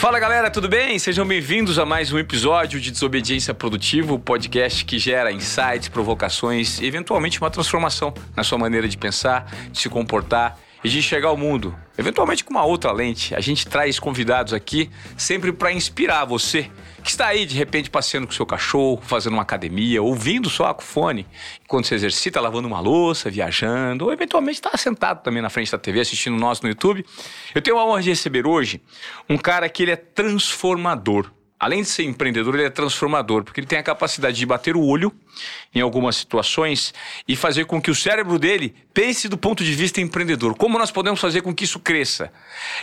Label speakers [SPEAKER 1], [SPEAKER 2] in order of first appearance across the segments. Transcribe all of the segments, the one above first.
[SPEAKER 1] Fala galera, tudo bem? Sejam bem-vindos a mais um episódio de Desobediência Produtiva, o podcast que gera insights, provocações e eventualmente uma transformação na sua maneira de pensar, de se comportar e de enxergar o mundo, eventualmente com uma outra lente. A gente traz convidados aqui sempre para inspirar você que está aí de repente passeando com seu cachorro, fazendo uma academia, ouvindo só o fone, enquanto se exercita, lavando uma louça, viajando, ou eventualmente está sentado também na frente da TV assistindo nós no YouTube. Eu tenho a honra de receber hoje um cara que ele é transformador além de ser empreendedor, ele é transformador, porque ele tem a capacidade de bater o olho em algumas situações e fazer com que o cérebro dele pense do ponto de vista empreendedor. Como nós podemos fazer com que isso cresça?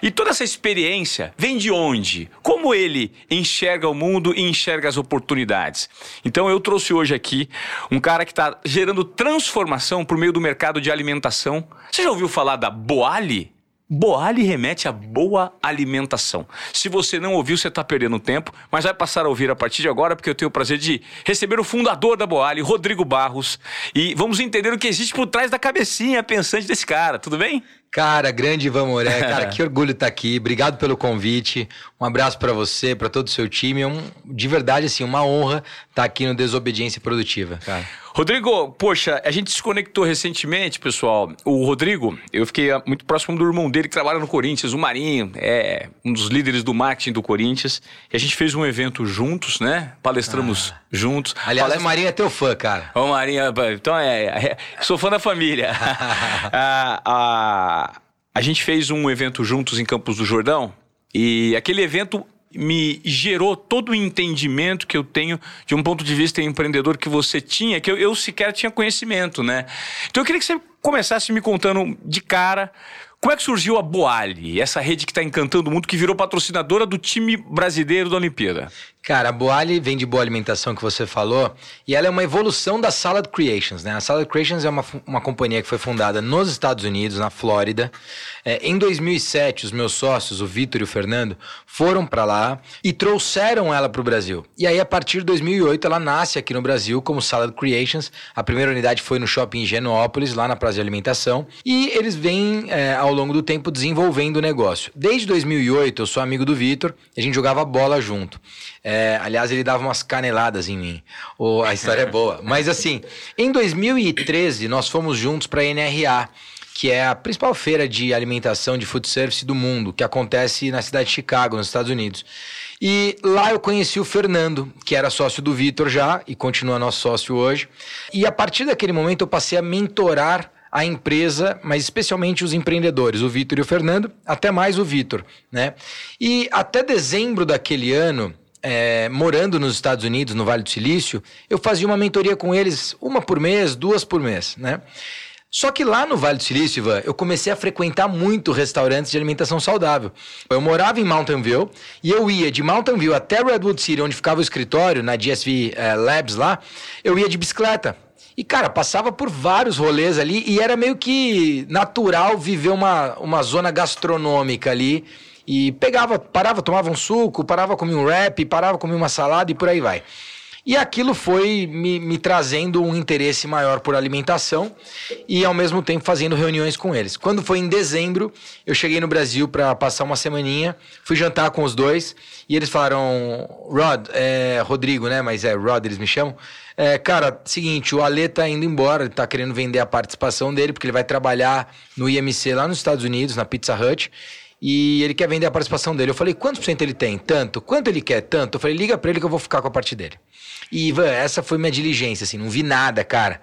[SPEAKER 1] E toda essa experiência vem de onde? Como ele enxerga o mundo e enxerga as oportunidades? Então eu trouxe hoje aqui um cara que está gerando transformação por meio do mercado de alimentação. Você já ouviu falar da Boali? Boali remete a boa alimentação. Se você não ouviu, você está perdendo tempo, mas vai passar a ouvir a partir de agora, porque eu tenho o prazer de receber o fundador da Boali, Rodrigo Barros, e vamos entender o que existe por trás da cabecinha pensante desse cara. Tudo bem?
[SPEAKER 2] Cara, grande Ivan Moré, cara, que orgulho estar tá aqui. Obrigado pelo convite. Um abraço para você, para todo o seu time. É um, de verdade, assim, uma honra estar tá aqui no Desobediência Produtiva, cara.
[SPEAKER 1] Rodrigo, poxa, a gente se conectou recentemente, pessoal. O Rodrigo, eu fiquei muito próximo do irmão dele que trabalha no Corinthians, o Marinho, é um dos líderes do marketing do Corinthians. E a gente fez um evento juntos, né? Palestramos ah. juntos.
[SPEAKER 2] Aliás, Palestra... o Marinho é teu fã, cara.
[SPEAKER 1] O Marinho, então é, é sou fã da família. a, a, a gente fez um evento juntos em Campos do Jordão e aquele evento me gerou todo o entendimento que eu tenho de um ponto de vista empreendedor que você tinha, que eu, eu sequer tinha conhecimento, né? Então eu queria que você começasse me contando de cara como é que surgiu a Boali, essa rede que está encantando o mundo, que virou patrocinadora do time brasileiro da Olimpíada?
[SPEAKER 2] Cara, a Boali vem de boa alimentação que você falou, e ela é uma evolução da Salad Creations, né? A Salad Creations é uma, uma companhia que foi fundada nos Estados Unidos, na Flórida. É, em 2007, os meus sócios, o Vitor e o Fernando, foram para lá e trouxeram ela para o Brasil. E aí, a partir de 2008, ela nasce aqui no Brasil como Salad Creations. A primeira unidade foi no shopping Genópolis, lá na Praça de Alimentação. E eles vêm, é, ao longo do tempo, desenvolvendo o negócio. Desde 2008, eu sou amigo do Vitor, a gente jogava bola junto. É, aliás, ele dava umas caneladas em mim. Oh, a história é boa. Mas assim, em 2013, nós fomos juntos para a NRA, que é a principal feira de alimentação de food service do mundo, que acontece na cidade de Chicago, nos Estados Unidos. E lá eu conheci o Fernando, que era sócio do Vitor já e continua nosso sócio hoje. E a partir daquele momento eu passei a mentorar a empresa, mas especialmente os empreendedores, o Vitor e o Fernando, até mais o Vitor, né? E até dezembro daquele ano, é, morando nos Estados Unidos, no Vale do Silício, eu fazia uma mentoria com eles, uma por mês, duas por mês, né? Só que lá no Vale do Silício, Ivan, eu comecei a frequentar muito restaurantes de alimentação saudável. Eu morava em Mountain View e eu ia de Mountain View até Redwood City, onde ficava o escritório, na GSV é, Labs lá, eu ia de bicicleta. E, cara, passava por vários rolês ali e era meio que natural viver uma, uma zona gastronômica ali e pegava, parava, tomava um suco, parava, comia um wrap, parava, comia uma salada e por aí vai. E aquilo foi me, me, trazendo um interesse maior por alimentação e ao mesmo tempo fazendo reuniões com eles. Quando foi em dezembro, eu cheguei no Brasil para passar uma semaninha, fui jantar com os dois e eles falaram: Rod, é, Rodrigo, né? Mas é Rod, eles me chamam. É, cara, seguinte, o Ale tá indo embora, ele tá querendo vender a participação dele, porque ele vai trabalhar no IMC lá nos Estados Unidos, na Pizza Hut e ele quer vender a participação dele. Eu falei, quantos por cento ele tem? Tanto. Quanto ele quer? Tanto. Eu falei, liga pra ele que eu vou ficar com a parte dele. E, Ivan, essa foi minha diligência, assim, não vi nada, cara.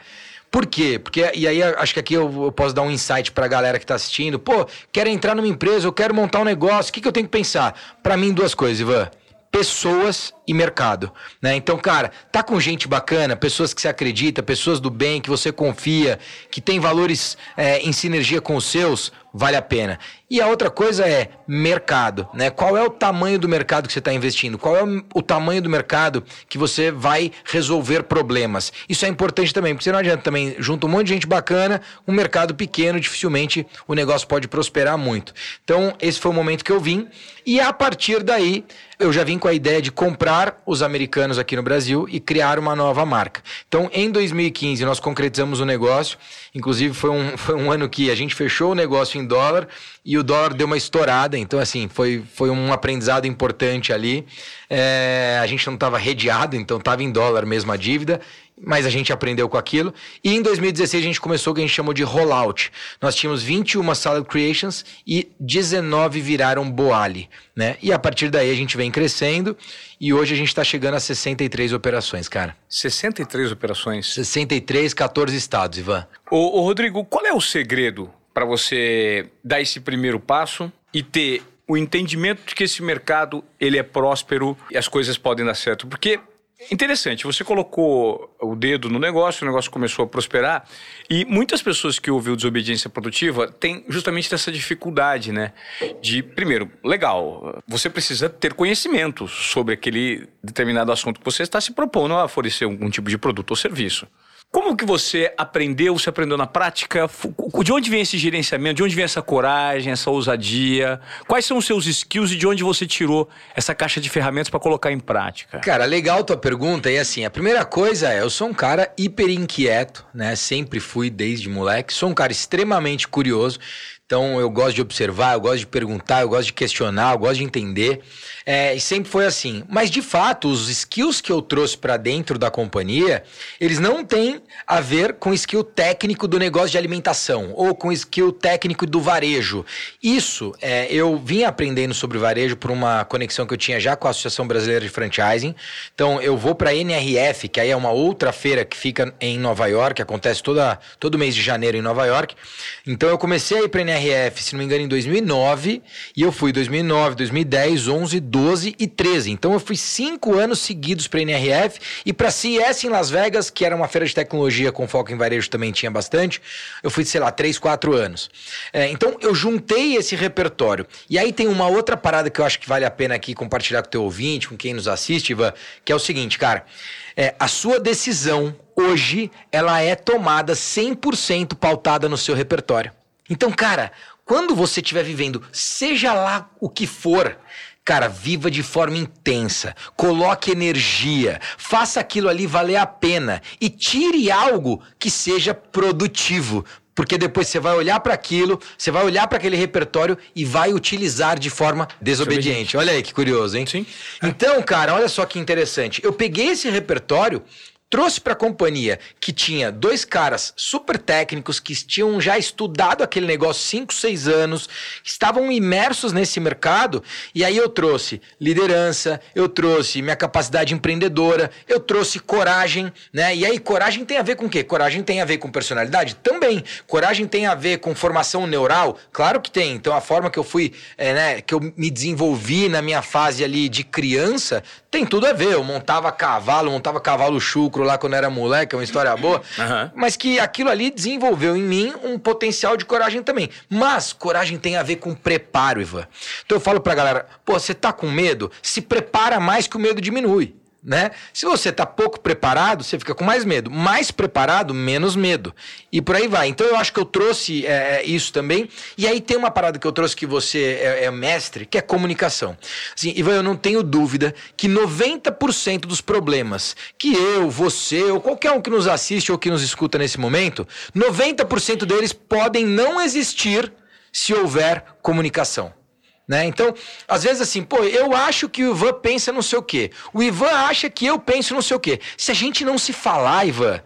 [SPEAKER 2] Por quê? Porque, e aí acho que aqui eu, eu posso dar um insight pra galera que tá assistindo. Pô, quero entrar numa empresa, eu quero montar um negócio, o que, que eu tenho que pensar? Para mim, duas coisas, Ivan pessoas e mercado, né? Então, cara, tá com gente bacana, pessoas que você acredita, pessoas do bem, que você confia, que tem valores é, em sinergia com os seus, vale a pena. E a outra coisa é mercado, né? Qual é o tamanho do mercado que você está investindo? Qual é o tamanho do mercado que você vai resolver problemas? Isso é importante também, porque não adianta também junto um monte de gente bacana, um mercado pequeno, dificilmente o negócio pode prosperar muito. Então, esse foi o momento que eu vim e a partir daí eu já vim com a ideia de comprar os americanos aqui no Brasil e criar uma nova marca. Então, em 2015, nós concretizamos o negócio. Inclusive, foi um, foi um ano que a gente fechou o negócio em dólar e o dólar deu uma estourada, então assim, foi, foi um aprendizado importante ali. É, a gente não estava redeado, então estava em dólar mesmo a dívida mas a gente aprendeu com aquilo. E em 2016 a gente começou o que a gente chamou de rollout. Nós tínhamos 21 Salad Creations e 19 viraram Boali, né? E a partir daí a gente vem crescendo e hoje a gente está chegando a 63 operações, cara.
[SPEAKER 1] 63 operações?
[SPEAKER 2] 63, 14 estados, Ivan.
[SPEAKER 1] Ô, ô Rodrigo, qual é o segredo para você dar esse primeiro passo e ter o entendimento de que esse mercado ele é próspero e as coisas podem dar certo? Porque Interessante, você colocou o dedo no negócio, o negócio começou a prosperar e muitas pessoas que ouvem desobediência produtiva têm justamente essa dificuldade, né? De, primeiro, legal, você precisa ter conhecimento sobre aquele determinado assunto que você está se propondo a oferecer algum tipo de produto ou serviço. Como que você aprendeu, você aprendeu na prática? De onde vem esse gerenciamento? De onde vem essa coragem, essa ousadia? Quais são os seus skills e de onde você tirou essa caixa de ferramentas para colocar em prática?
[SPEAKER 2] Cara, legal tua pergunta. E assim, a primeira coisa é, eu sou um cara hiper inquieto, né? Sempre fui desde moleque. Sou um cara extremamente curioso. Então eu gosto de observar, eu gosto de perguntar, eu gosto de questionar, eu gosto de entender. É, e sempre foi assim. Mas de fato, os skills que eu trouxe para dentro da companhia, eles não têm a ver com skill técnico do negócio de alimentação ou com skill técnico do varejo. Isso é, eu vim aprendendo sobre varejo por uma conexão que eu tinha já com a Associação Brasileira de Franchising. Então eu vou para a NRF, que aí é uma outra feira que fica em Nova York, acontece toda, todo mês de janeiro em Nova York. Então eu comecei a ir para a NRF, se não me engano, em 2009 e eu fui 2009, 2010, 11, 12 e 13. Então eu fui cinco anos seguidos para a NRF e para CES em Las Vegas, que era uma feira de tecnologia com foco em varejo também tinha bastante. Eu fui, sei lá, três, quatro anos. É, então eu juntei esse repertório. E aí tem uma outra parada que eu acho que vale a pena aqui compartilhar com o teu ouvinte, com quem nos assiste, Ivan, que é o seguinte, cara. É, a sua decisão hoje, ela é tomada 100% pautada no seu repertório. Então, cara, quando você estiver vivendo, seja lá o que for, Cara, viva de forma intensa, coloque energia, faça aquilo ali valer a pena e tire algo que seja produtivo, porque depois você vai olhar para aquilo, você vai olhar para aquele repertório e vai utilizar de forma desobediente. Olha aí que curioso, hein?
[SPEAKER 1] Sim.
[SPEAKER 2] Então, cara, olha só que interessante. Eu peguei esse repertório trouxe para a companhia que tinha dois caras super técnicos que tinham já estudado aquele negócio 5, 6 anos, estavam imersos nesse mercado, e aí eu trouxe liderança, eu trouxe minha capacidade empreendedora, eu trouxe coragem, né? E aí coragem tem a ver com o quê? Coragem tem a ver com personalidade? Também. Coragem tem a ver com formação neural? Claro que tem. Então a forma que eu fui, é, né, que eu me desenvolvi na minha fase ali de criança, tem tudo a ver. Eu montava cavalo, montava cavalo chucro lá quando era moleque, é uma história boa. Uhum. Mas que aquilo ali desenvolveu em mim um potencial de coragem também. Mas coragem tem a ver com preparo, Ivan. Então eu falo pra galera: pô, você tá com medo? Se prepara mais que o medo diminui né? Se você está pouco preparado, você fica com mais medo. Mais preparado, menos medo. E por aí vai. Então eu acho que eu trouxe é, é, isso também. E aí tem uma parada que eu trouxe que você é, é mestre, que é comunicação. Assim, Ivan, eu não tenho dúvida que 90% dos problemas que eu, você ou qualquer um que nos assiste ou que nos escuta nesse momento, 90% deles podem não existir se houver comunicação. Né? Então, às vezes assim, pô, eu acho que o Ivan pensa não sei o quê. O Ivan acha que eu penso não sei o quê. Se a gente não se falar, Ivan,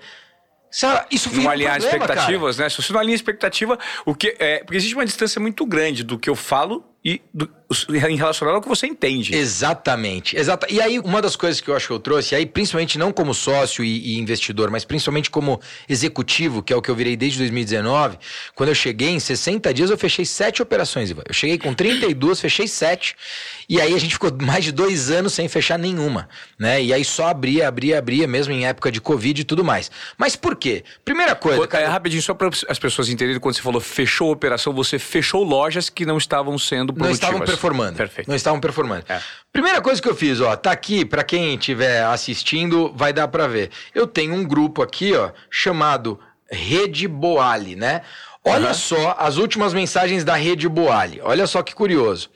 [SPEAKER 2] isso
[SPEAKER 1] não alinhar problema, expectativas, cara. né? Se você não alinha expectativa, o que é, porque existe uma distância muito grande do que eu falo e do, em relação ao que você entende.
[SPEAKER 2] Exatamente. Exata. E aí, uma das coisas que eu acho que eu trouxe, aí, principalmente não como sócio e, e, investidor, mas principalmente como executivo, que é o que eu virei desde 2019, quando eu cheguei, em 60 dias, eu fechei sete operações, Ivan. Eu cheguei com 32, fechei sete. E aí a gente ficou mais de dois anos sem fechar nenhuma. né? E aí só abria, abria, abria, mesmo em época de Covid e tudo mais. Mas por quê? Primeira coisa.
[SPEAKER 1] Cara, é, rapidinho, só para as pessoas entenderem, quando você falou fechou a operação, você fechou lojas que não estavam sendo sendo
[SPEAKER 2] produtivas. Não estavam performando. Perfeito. Não estavam performando. É. Primeira coisa que eu fiz, ó, tá aqui, para quem estiver assistindo, vai dar para ver. Eu tenho um grupo aqui, ó, chamado Rede Boali, né? Olha uhum. só as últimas mensagens da rede Boali. Olha só que curioso.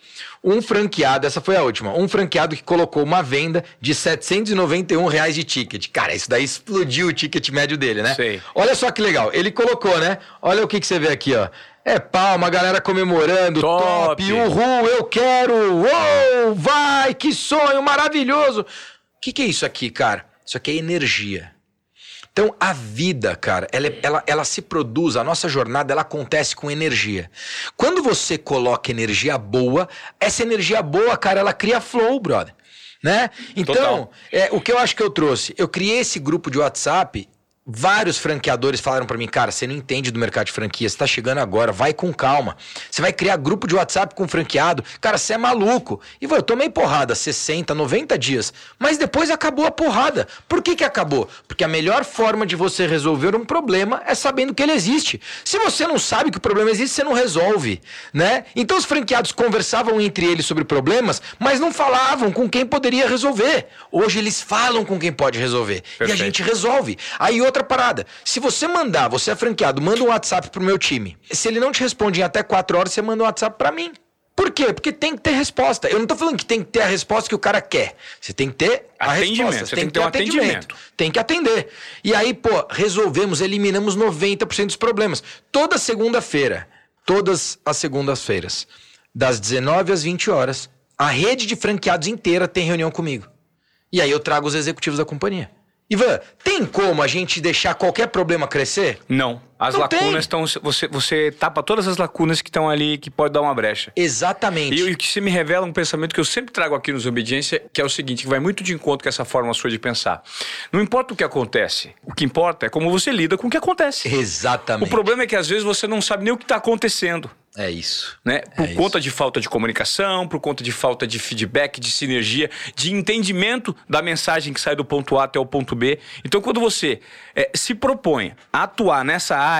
[SPEAKER 2] Um franqueado, essa foi a última, um franqueado que colocou uma venda de 791 reais de ticket. Cara, isso daí explodiu o ticket médio dele, né?
[SPEAKER 1] Sei.
[SPEAKER 2] Olha só que legal. Ele colocou, né? Olha o que, que você vê aqui, ó. É palma, galera comemorando, top, top uhul, eu quero, uou, vai, que sonho maravilhoso. O que, que é isso aqui, cara? Isso aqui é energia. Então, a vida, cara, ela, ela, ela se produz, a nossa jornada, ela acontece com energia. Quando você coloca energia boa, essa energia boa, cara, ela cria flow, brother. Né? Então, é, o que eu acho que eu trouxe? Eu criei esse grupo de WhatsApp Vários franqueadores falaram para mim, cara, você não entende do mercado de franquia, você tá chegando agora, vai com calma. Você vai criar grupo de WhatsApp com franqueado, cara, você é maluco. E eu tomei porrada 60, 90 dias, mas depois acabou a porrada. Por que que acabou? Porque a melhor forma de você resolver um problema é sabendo que ele existe. Se você não sabe que o problema existe, você não resolve, né? Então os franqueados conversavam entre eles sobre problemas, mas não falavam com quem poderia resolver. Hoje eles falam com quem pode resolver. Perfeito. E a gente resolve. Aí outra parada. Se você mandar, você é franqueado, manda um WhatsApp pro meu time. Se ele não te responde em até 4 horas, você manda um WhatsApp para mim. Por quê? Porque tem que ter resposta. Eu não tô falando que tem que ter a resposta que o cara quer. Você tem que ter a resposta. Você tem, que ter, um atendimento. atendimento. Tem que atender. E aí, pô, resolvemos, eliminamos 90% dos problemas. Toda segunda-feira, todas as segundas-feiras, das 19 às 20 horas, a rede de franqueados inteira tem reunião comigo. E aí eu trago os executivos da companhia. Ivan, tem como a gente deixar qualquer problema crescer?
[SPEAKER 1] Não. As Não lacunas estão. Você, você tapa todas as lacunas que estão ali que pode dar uma brecha.
[SPEAKER 2] Exatamente.
[SPEAKER 1] E o que se me revela um pensamento que eu sempre trago aqui nos Obediência, que é o seguinte: que vai muito de encontro com essa forma sua de pensar. Não importa o que acontece, o que importa é como você lida com o que acontece.
[SPEAKER 2] Exatamente.
[SPEAKER 1] O problema é que às vezes você não sabe nem o que está acontecendo.
[SPEAKER 2] É isso.
[SPEAKER 1] Né? Por é conta isso. de falta de comunicação, por conta de falta de feedback, de sinergia, de entendimento da mensagem que sai do ponto A até o ponto B. Então, quando você é, se propõe a atuar nessa área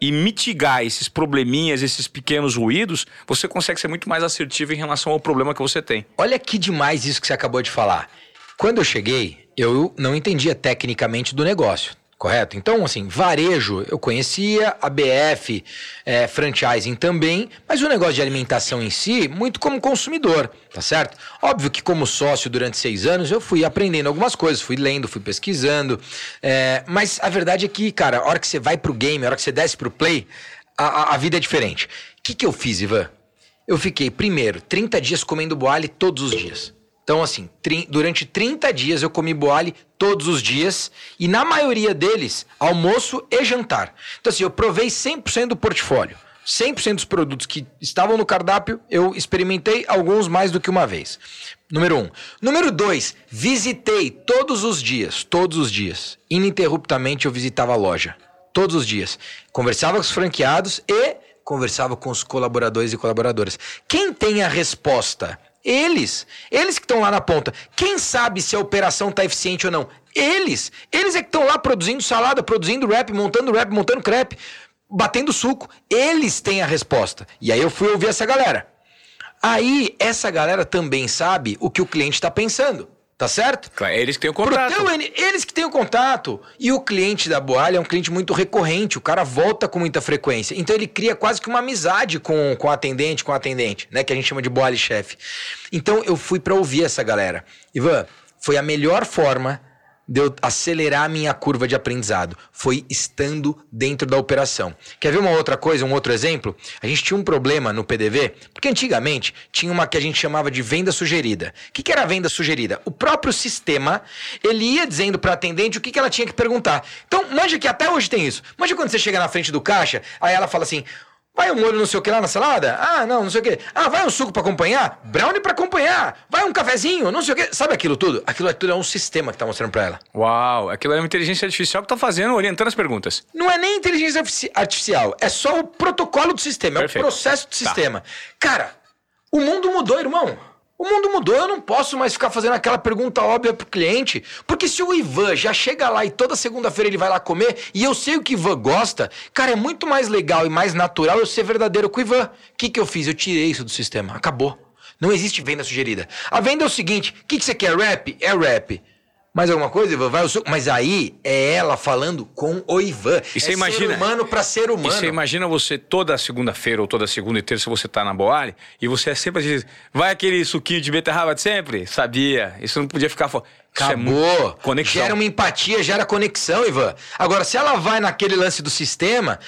[SPEAKER 1] e mitigar esses probleminhas, esses pequenos ruídos, você consegue ser muito mais assertivo em relação ao problema que você tem.
[SPEAKER 2] Olha que demais isso que você acabou de falar. Quando eu cheguei, eu não entendia tecnicamente do negócio. Correto? Então, assim, varejo eu conhecia, a BF, é, franchising também, mas o negócio de alimentação em si, muito como consumidor, tá certo? Óbvio que, como sócio durante seis anos, eu fui aprendendo algumas coisas, fui lendo, fui pesquisando, é, mas a verdade é que, cara, a hora que você vai pro game, a hora que você desce pro play, a, a, a vida é diferente. O que, que eu fiz, Ivan? Eu fiquei, primeiro, 30 dias comendo boale todos os dias. Então, assim, durante 30 dias eu comi boale todos os dias e na maioria deles, almoço e jantar. Então, assim, eu provei 100% do portfólio. 100% dos produtos que estavam no cardápio, eu experimentei alguns mais do que uma vez. Número um. Número dois, visitei todos os dias, todos os dias. Ininterruptamente eu visitava a loja. Todos os dias. Conversava com os franqueados e conversava com os colaboradores e colaboradoras. Quem tem a resposta eles. Eles que estão lá na ponta. Quem sabe se a operação está eficiente ou não? Eles. Eles é que estão lá produzindo salada, produzindo rap, montando rap, montando crepe, batendo suco. Eles têm a resposta. E aí eu fui ouvir essa galera. Aí essa galera também sabe o que o cliente está pensando. Tá certo?
[SPEAKER 1] Claro, eles que têm o contato. Teu,
[SPEAKER 2] eles que têm o contato. E o cliente da Boalha é um cliente muito recorrente, o cara volta com muita frequência. Então ele cria quase que uma amizade com, com o atendente, com o atendente, né? Que a gente chama de Boalha chefe. Então eu fui para ouvir essa galera. Ivan, foi a melhor forma de eu acelerar a minha curva de aprendizado. Foi estando dentro da operação. Quer ver uma outra coisa, um outro exemplo? A gente tinha um problema no PDV, porque antigamente tinha uma que a gente chamava de venda sugerida. O que, que era a venda sugerida? O próprio sistema, ele ia dizendo para a atendente o que, que ela tinha que perguntar. Então, manja que até hoje tem isso. Manja quando você chega na frente do caixa, aí ela fala assim, Vai um molho não sei o que lá na salada? Ah, não, não sei o que. Ah, vai um suco para acompanhar? Brownie para acompanhar. Vai um cafezinho, não sei o que. Sabe aquilo tudo? Aquilo é tudo é um sistema que tá mostrando para ela.
[SPEAKER 1] Uau, aquilo é uma inteligência artificial que tá fazendo, orientando as perguntas.
[SPEAKER 2] Não é nem inteligência artificial, é só o protocolo do sistema, Perfeito. é o processo do tá. sistema. Cara, o mundo mudou, irmão. O mundo mudou, eu não posso mais ficar fazendo aquela pergunta óbvia pro cliente. Porque se o Ivan já chega lá e toda segunda-feira ele vai lá comer e eu sei o que Ivan gosta, cara, é muito mais legal e mais natural eu ser verdadeiro com o Ivan. O que, que eu fiz? Eu tirei isso do sistema. Acabou. Não existe venda sugerida. A venda é o seguinte: o que, que você quer? Rap? É rap. Mais alguma coisa, Ivan? Vai suco. Mas aí é ela falando com o Ivan.
[SPEAKER 1] E você
[SPEAKER 2] é
[SPEAKER 1] imagina-
[SPEAKER 2] ser humano pra ser humano.
[SPEAKER 1] E você imagina você toda segunda-feira ou toda segunda e terça você tá na Boali e você é sempre diz, vai aquele suquinho de beterraba de sempre? Sabia. Isso não podia ficar fora. É
[SPEAKER 2] Acabou.
[SPEAKER 1] muito conexão.
[SPEAKER 2] Gera uma empatia, gera conexão, Ivan. Agora, se ela vai naquele lance do sistema,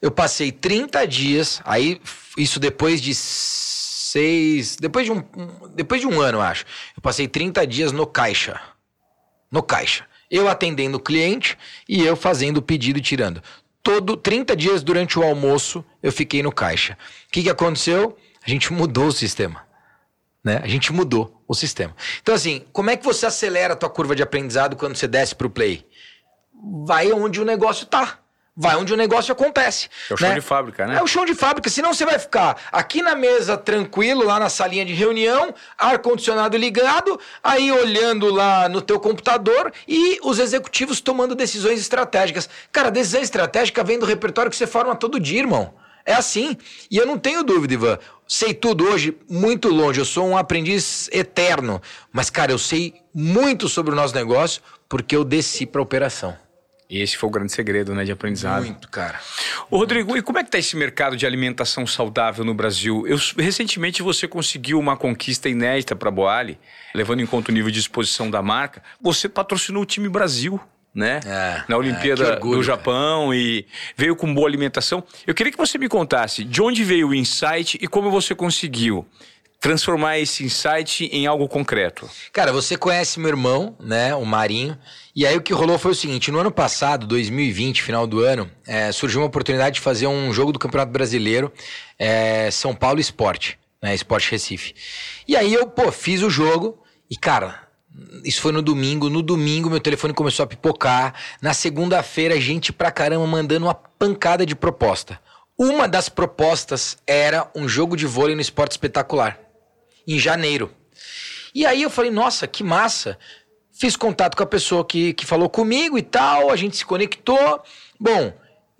[SPEAKER 2] eu passei 30 dias, aí isso depois de seis. Depois de um, depois de um ano, eu acho. Eu passei 30 dias no caixa. No caixa. Eu atendendo o cliente e eu fazendo o pedido e tirando. Todo 30 dias durante o almoço eu fiquei no caixa. O que, que aconteceu? A gente mudou o sistema né? A gente mudou o sistema. Então, assim, como é que você acelera a tua curva de aprendizado quando você desce pro play? Vai onde o negócio tá. Vai onde o negócio acontece.
[SPEAKER 1] É o chão
[SPEAKER 2] né?
[SPEAKER 1] de fábrica, né?
[SPEAKER 2] É o chão de fábrica, senão você vai ficar aqui na mesa tranquilo, lá na salinha de reunião, ar-condicionado ligado, aí olhando lá no teu computador e os executivos tomando decisões estratégicas. Cara, decisão estratégica vem do repertório que você forma todo dia, irmão. É assim. E eu não tenho dúvida, Ivan. Sei tudo hoje, muito longe. Eu sou um aprendiz eterno. Mas, cara, eu sei muito sobre o nosso negócio porque eu desci pra operação.
[SPEAKER 1] E esse foi o grande segredo, né, de aprendizado.
[SPEAKER 2] Muito, cara.
[SPEAKER 1] Ô, Rodrigo, e como é que tá esse mercado de alimentação saudável no Brasil? Eu, recentemente você conseguiu uma conquista inédita para a Boali, levando em conta o nível de exposição da marca. Você patrocinou o time Brasil, né?
[SPEAKER 2] É,
[SPEAKER 1] Na
[SPEAKER 2] é,
[SPEAKER 1] Olimpíada
[SPEAKER 2] que orgulho,
[SPEAKER 1] do Japão e veio com boa alimentação. Eu queria que você me contasse de onde veio o insight e como você conseguiu transformar esse insight em algo concreto.
[SPEAKER 2] Cara, você conhece meu irmão, né, o Marinho. E aí o que rolou foi o seguinte: no ano passado, 2020, final do ano, é, surgiu uma oportunidade de fazer um jogo do Campeonato Brasileiro, é, São Paulo Esporte, né, Esporte Recife. E aí eu, pô, fiz o jogo e, cara. Isso foi no domingo. No domingo, meu telefone começou a pipocar. Na segunda-feira, gente pra caramba mandando uma pancada de proposta. Uma das propostas era um jogo de vôlei no esporte espetacular, em janeiro. E aí eu falei, nossa, que massa. Fiz contato com a pessoa que, que falou comigo e tal, a gente se conectou. Bom,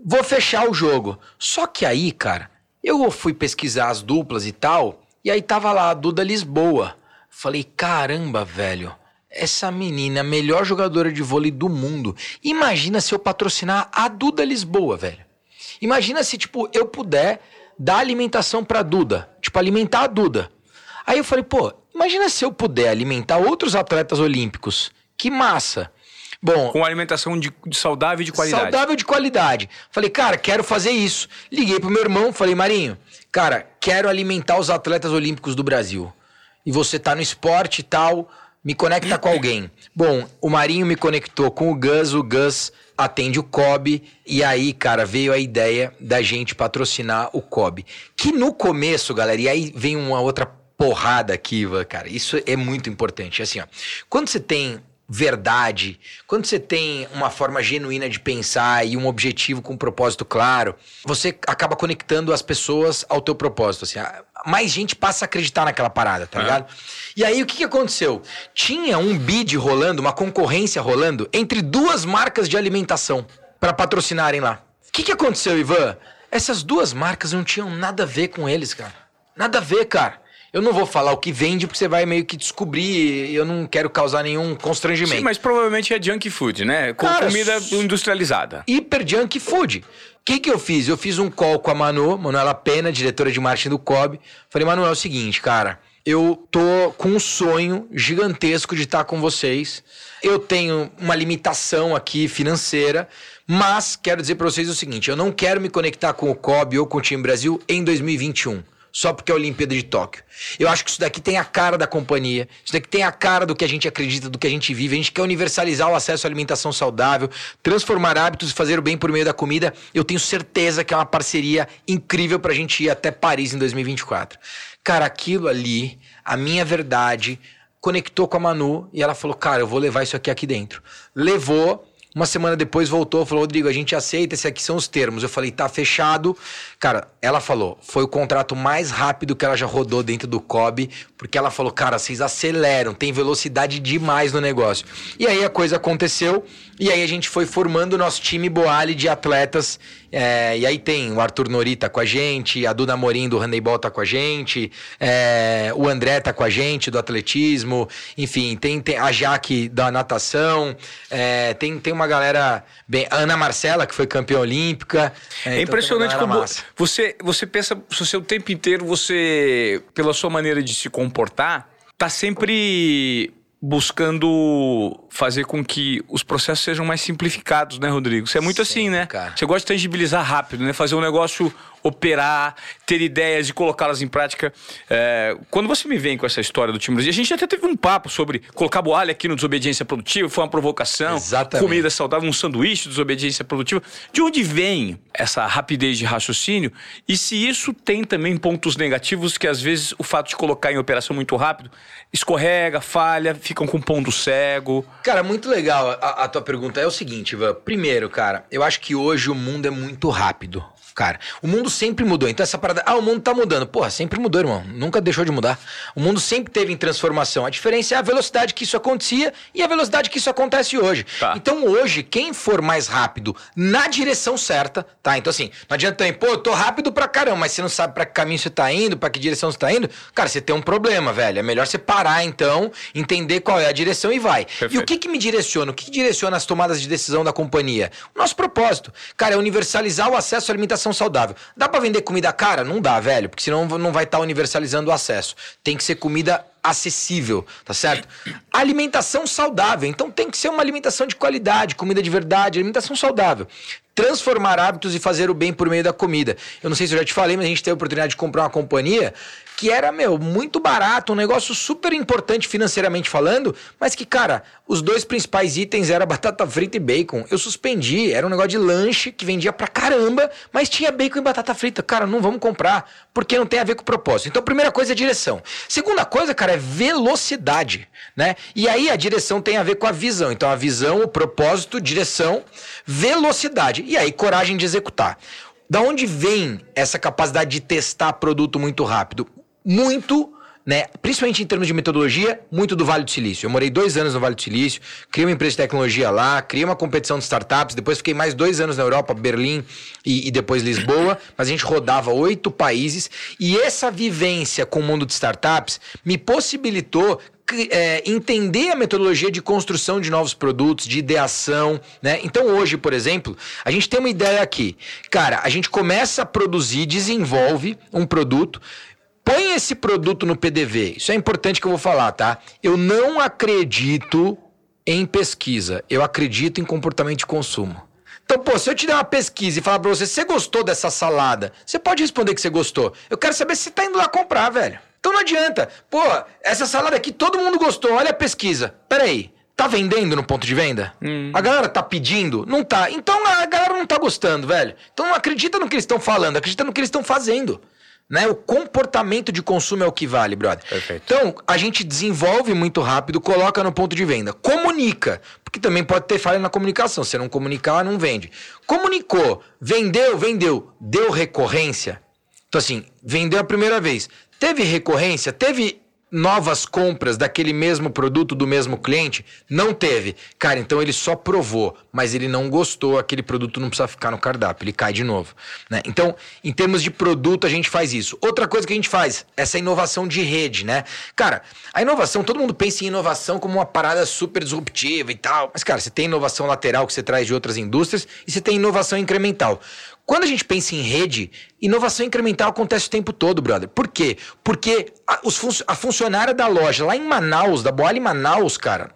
[SPEAKER 2] vou fechar o jogo. Só que aí, cara, eu fui pesquisar as duplas e tal, e aí tava lá a Duda Lisboa. Falei, caramba, velho, essa menina é a melhor jogadora de vôlei do mundo. Imagina se eu patrocinar a Duda Lisboa, velho. Imagina se, tipo, eu puder dar alimentação pra Duda. Tipo, alimentar a Duda. Aí eu falei, pô, imagina se eu puder alimentar outros atletas olímpicos. Que massa. Bom,
[SPEAKER 1] Com alimentação de, de saudável e de qualidade.
[SPEAKER 2] Saudável de qualidade. Falei, cara, quero fazer isso. Liguei pro meu irmão, falei, Marinho, cara, quero alimentar os atletas olímpicos do Brasil. E você tá no esporte e tal, me conecta com alguém. Bom, o Marinho me conectou com o Gus, o Gus atende o Kobe, e aí, cara, veio a ideia da gente patrocinar o Kobe. Que no começo, galera, e aí vem uma outra porrada aqui, Ivan, cara, isso é muito importante. Assim, ó, quando você tem verdade, quando você tem uma forma genuína de pensar e um objetivo com um propósito claro, você acaba conectando as pessoas ao teu propósito. Assim, mais gente passa a acreditar naquela parada, tá
[SPEAKER 1] É.
[SPEAKER 2] ligado? E aí o que, que aconteceu? Tinha um bid rolando, uma concorrência rolando entre duas marcas de alimentação para patrocinarem lá. O que, que aconteceu, Ivan? Essas duas marcas não tinham nada a ver com eles, cara. Nada a ver, cara. Eu não vou falar o que vende porque você vai meio que descobrir eu não quero causar nenhum constrangimento.
[SPEAKER 1] Sim, mas provavelmente é junk food, né? Com
[SPEAKER 2] Cara,
[SPEAKER 1] comida industrializada.
[SPEAKER 2] hiper junk food. O que, que eu fiz? Eu fiz um call com a Manu, Manuela Pena, diretora de marketing do COB. Falei, Manu, é o seguinte, cara. Eu tô com um sonho gigantesco de estar com vocês. Eu tenho uma limitação aqui financeira, mas quero dizer para vocês o seguinte: eu não quero me conectar com o COB ou com o Time Brasil em 2021 só porque é a Olimpíada de Tóquio. Eu acho que isso daqui tem a cara da companhia, isso daqui tem a cara do que a gente acredita, do que a gente vive. A gente quer universalizar o acesso à alimentação saudável, transformar hábitos e fazer o bem por meio da comida. Eu tenho certeza que é uma parceria incrível pra gente ir até Paris em 2024. Cara, aquilo ali, a minha verdade, conectou com a Manu e ela falou: Cara, eu vou levar isso aqui aqui dentro. Levou. Uma semana depois voltou, falou: Rodrigo, a gente aceita, esses aqui são os termos. Eu falei: tá fechado. Cara, ela falou: foi o contrato mais rápido que ela já rodou dentro do COB, porque ela falou: cara, vocês aceleram, tem velocidade demais no negócio. E aí a coisa aconteceu, e aí a gente foi formando o nosso time Boali de atletas. É, e aí tem o Arthur Norita com a gente, a Duda Morim do handebol tá com a gente, é, o André tá com a gente do atletismo, enfim, tem, tem a Jaque da natação, é, tem, tem uma galera bem. A Ana Marcela, que foi campeã olímpica.
[SPEAKER 1] É, então impressionante como você, você pensa, se o tempo inteiro você, pela sua maneira de se comportar, tá sempre buscando fazer com que os processos sejam mais simplificados, né, Rodrigo? Você é muito Sim, assim, né? Cara. Você gosta de tangibilizar rápido, né? Fazer um negócio operar, ter ideias e colocá-las em prática. É, quando você me vem com essa história do time Brasil, a gente até teve um papo sobre colocar boalha aqui no Desobediência Produtiva, foi uma provocação.
[SPEAKER 2] Exatamente.
[SPEAKER 1] Comida saudável, um sanduíche de Desobediência Produtiva. De onde vem essa rapidez de raciocínio? E se isso tem também pontos negativos que às vezes o fato de colocar em operação muito rápido escorrega, falha, ficam com ponto cego.
[SPEAKER 2] Cara, muito legal a, a tua pergunta. É o seguinte, Ivan. Primeiro, cara, eu acho que hoje o mundo é muito rápido cara. O mundo sempre mudou. Então essa parada, ah, o mundo tá mudando. Porra, sempre mudou, irmão. Nunca deixou de mudar. O mundo sempre teve em transformação. A diferença é a velocidade que isso acontecia e a velocidade que isso acontece hoje. Tá. Então hoje, quem for mais rápido na direção certa, tá? Então assim, não adianta também, pô, eu tô rápido pra caramba, mas você não sabe pra que caminho você tá indo, pra que direção você tá indo, cara, você tem um problema, velho. É melhor você parar então, entender qual é a direção e vai. Perfeito. E o que que me direciona? O que, que direciona as tomadas de decisão da companhia? O nosso propósito. Cara, é universalizar o acesso à alimentação alimentação saudável. Dá para vender comida cara? Não dá, velho, porque senão não vai estar tá universalizando o acesso. Tem que ser comida acessível, tá certo? Alimentação saudável. Então tem que ser uma alimentação de qualidade, comida de verdade, alimentação saudável. Transformar hábitos e fazer o bem por meio da comida. Eu não sei se eu já te falei, mas a gente teve a oportunidade de comprar uma companhia que era, meu, muito barato, um negócio super importante financeiramente falando, mas que, cara, os dois principais itens eram batata frita e bacon. Eu suspendi, era um negócio de lanche que vendia pra caramba, mas tinha bacon e batata frita. Cara, não vamos comprar, porque não tem a ver com o propósito. Então, primeira coisa é direção. Segunda coisa, cara, é velocidade, né? E aí a direção tem a ver com a visão. Então, a visão, o propósito, direção, velocidade. E aí, coragem de executar. Da onde vem essa capacidade de testar produto muito rápido? Muito né, principalmente em termos de metodologia, muito do Vale do Silício. Eu morei dois anos no Vale do Silício, criei uma empresa de tecnologia lá, criei uma competição de startups, depois fiquei mais dois anos na Europa, Berlim e, e depois Lisboa, mas a gente rodava oito países e essa vivência com o mundo de startups me possibilitou é, entender a metodologia de construção de novos produtos, de ideação, né? Então hoje, por exemplo, a gente tem uma ideia aqui. Cara, a gente começa a produzir, desenvolve um produto Põe esse produto no PDV. Isso é importante que eu vou falar, tá? Eu não acredito em pesquisa. Eu acredito em comportamento de consumo. Então, pô, se eu te der uma pesquisa e falar pra você, você gostou dessa salada? Você pode responder que você gostou. Eu quero saber se você tá indo lá comprar, velho. Então não adianta. Pô, essa salada aqui todo mundo gostou. Olha a pesquisa. Peraí. Tá vendendo no ponto de venda? Hum. A galera tá pedindo? Não tá. Então a galera não tá gostando, velho. Então não acredita no que eles estão falando, acredita no que eles estão fazendo. Né? O comportamento de consumo é o que vale, brother. Perfeito. Então, a gente desenvolve muito rápido, coloca no ponto de venda. Comunica, porque também pode ter falha na comunicação. Se não comunicar, não vende. Comunicou, vendeu, vendeu, deu recorrência. Então, assim, vendeu a primeira vez. Teve recorrência, teve novas compras daquele mesmo produto do mesmo cliente? Não teve. Cara, então ele só provou, mas ele não gostou, aquele produto não precisa ficar no cardápio, ele cai de novo. Né? Então, em termos de produto, a gente faz isso. Outra coisa que a gente faz, essa inovação de rede, né? Cara, a inovação, todo mundo pensa em inovação como uma parada super disruptiva e tal. Mas, cara, você tem inovação lateral que você traz de outras indústrias e você tem inovação incremental. Quando a gente pensa em rede, inovação incremental acontece o tempo todo, brother. Por quê? Porque a, fun a funcionária da loja lá em Manaus, da Boale Manaus, cara,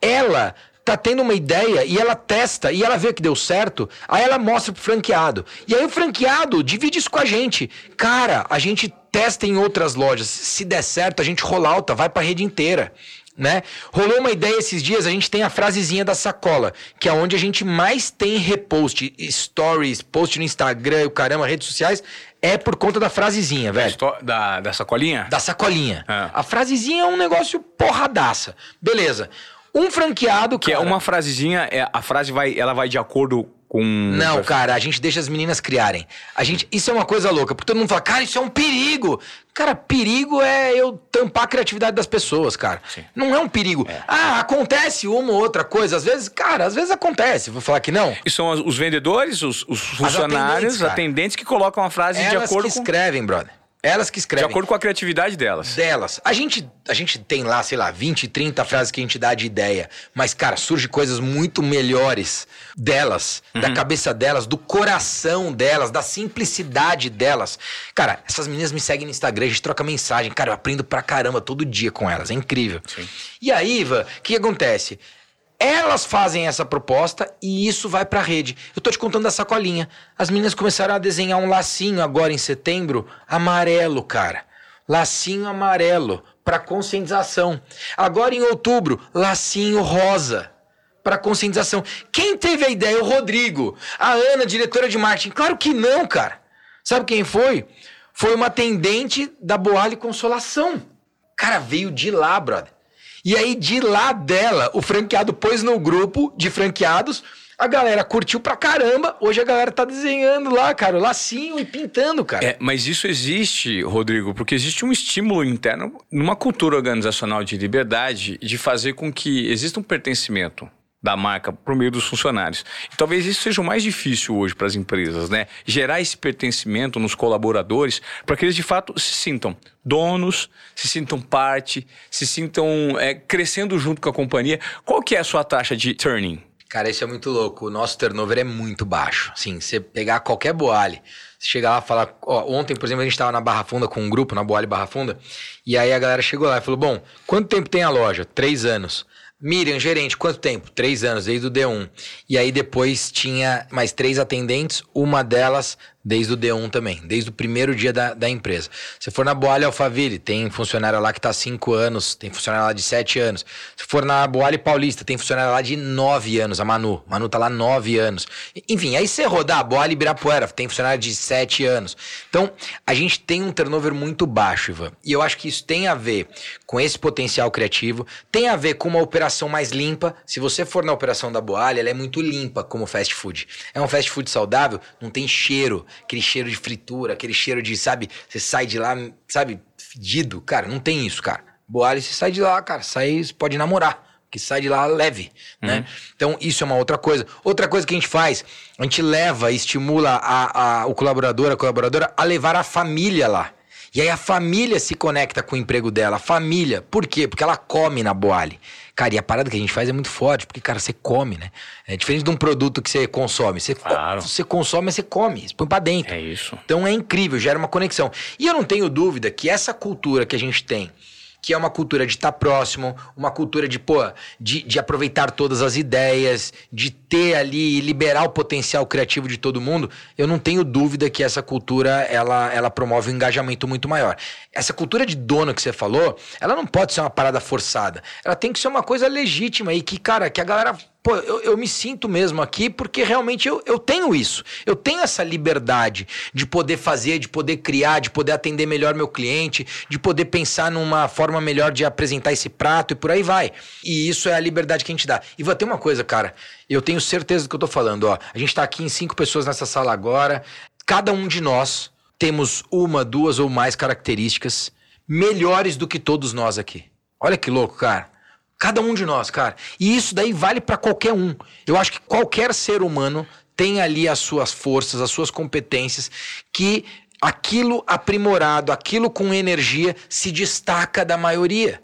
[SPEAKER 2] ela tá tendo uma ideia e ela testa e ela vê que deu certo, aí ela mostra pro franqueado. E aí o franqueado divide isso com a gente. Cara, a gente testa em outras lojas. Se der certo, a gente rola alta, vai pra rede inteira né? Rolou uma ideia esses dias, a gente tem a frasezinha da sacola, que é onde a gente mais tem repost, stories, post no Instagram, o caramba, redes sociais, é por conta da frasezinha, velho.
[SPEAKER 1] Da, da sacolinha?
[SPEAKER 2] Da sacolinha. É. A frasezinha é um negócio porradaça. Beleza. Um franqueado,
[SPEAKER 1] que é
[SPEAKER 2] cara.
[SPEAKER 1] é uma frasezinha, é, a frase vai, ela vai de acordo com.
[SPEAKER 2] Não, cara, a gente deixa as meninas criarem. A gente, isso é uma coisa louca, porque todo mundo fala, cara, isso é um perigo. Cara, perigo é eu tampar a criatividade das pessoas, cara. Sim. Não é um perigo. É. Ah, acontece uma ou outra coisa. Às vezes, cara, às vezes acontece. Vou falar que não.
[SPEAKER 1] E são os vendedores, os, os funcionários, atendentes, atendentes, que colocam a frase
[SPEAKER 2] Elas
[SPEAKER 1] de acordo
[SPEAKER 2] que
[SPEAKER 1] com.
[SPEAKER 2] escrevem, brother. Elas que escrevem.
[SPEAKER 1] De acordo com a criatividade delas.
[SPEAKER 2] Delas. A gente, a gente tem lá, sei lá, 20, 30 frases que a gente dá de ideia. Mas, cara, surge coisas muito melhores delas, uhum. da cabeça delas, do coração delas, da simplicidade delas. Cara, essas meninas me seguem no Instagram, a gente troca mensagem. Cara, eu aprendo pra caramba todo dia com elas. É incrível. Sim. E aí, Iva, o que acontece? Elas fazem essa proposta e isso vai para a rede. Eu tô te contando da sacolinha. As meninas começaram a desenhar um lacinho agora em setembro, amarelo, cara. Lacinho amarelo para conscientização. Agora em outubro, lacinho rosa para conscientização. Quem teve a ideia? O Rodrigo. A Ana, diretora de marketing. Claro que não, cara. Sabe quem foi? Foi uma atendente da Boale Consolação. Cara, veio de lá, brother. E aí, de lá dela, o franqueado pôs no grupo de franqueados. A galera curtiu pra caramba. Hoje a galera tá desenhando lá, cara, lacinho e pintando, cara.
[SPEAKER 1] É, mas isso existe, Rodrigo, porque existe um estímulo interno numa cultura organizacional de liberdade de fazer com que exista um pertencimento da marca por meio dos funcionários. E talvez isso seja o mais difícil hoje para as empresas, né? Gerar esse pertencimento nos colaboradores para que eles de fato se sintam donos, se sintam parte, se sintam é, crescendo junto com a companhia. Qual que é a sua taxa de turning?
[SPEAKER 2] Cara, isso é muito louco. O nosso turnover é muito baixo. Sim, você pegar qualquer boale, você chegar lá e falar. Ó, ontem, por exemplo, a gente estava na Barra Funda com um grupo, na Boale Barra Funda, e aí a galera chegou lá e falou: Bom, quanto tempo tem a loja? Três anos. Miriam, gerente, quanto tempo? Três anos, desde o D1. E aí depois tinha mais três atendentes, uma delas desde o D1 também, desde o primeiro dia da, da empresa. Se for na Boale Alphaville, tem funcionário lá que está há 5 anos, tem funcionário lá de 7 anos. Se for na Boale Paulista, tem funcionário lá de 9 anos, a Manu. Manu tá lá 9 anos. Enfim, aí você rodar a Boale Ibirapuera, tem funcionário de 7 anos. Então, a gente tem um turnover muito baixo, Ivan. E eu acho que isso tem a ver com esse potencial criativo, tem a ver com uma operação mais limpa. Se você for na operação da Boale, ela é muito limpa como fast food. É um fast food saudável, não tem cheiro aquele cheiro de fritura, aquele cheiro de, sabe, você sai de lá, sabe, fedido. Cara, não tem isso, cara. Boale, você sai de lá, cara, sai, você pode namorar. Que sai de lá leve, né? uhum. né? Então, isso é uma outra coisa. Outra coisa que a gente faz, a gente leva, estimula a, a, o colaborador, a colaboradora a levar a família lá. E aí a família se conecta com o emprego dela. A família. Por quê? Porque ela come na Boale. Cara, e a parada que a gente faz é muito forte, porque, cara, você come, né? É diferente de um produto que você consome. Você, claro. você consome, mas você come, você põe pra dentro.
[SPEAKER 1] É isso.
[SPEAKER 2] Então é incrível, gera uma conexão. E eu não tenho dúvida que essa cultura que a gente tem que é uma cultura de estar tá próximo, uma cultura de, pô, de, de aproveitar todas as ideias, de ter ali e liberar o potencial criativo de todo mundo, eu não tenho dúvida que essa cultura ela, ela promove um engajamento muito maior. Essa cultura de dono que você falou, ela não pode ser uma parada forçada. Ela tem que ser uma coisa legítima e que, cara, que a galera pô, eu, eu, me sinto mesmo aqui porque realmente eu, eu tenho isso. Eu tenho essa liberdade de poder fazer, de poder criar, de poder atender melhor meu cliente, de poder pensar numa forma melhor de apresentar esse prato e por aí vai. E isso é a liberdade que a gente dá. E vou ter uma coisa, cara. Eu tenho certeza do que eu tô falando, ó. A gente tá aqui em cinco pessoas nessa sala agora. Cada um de nós temos uma, duas ou mais características melhores do que todos nós aqui. Olha que louco, cara. Cada um de nós, cara. E isso daí vale para qualquer um. Eu acho que qualquer ser humano tem ali as suas forças, as suas competências, que aquilo aprimorado, aquilo com energia se destaca da maioria.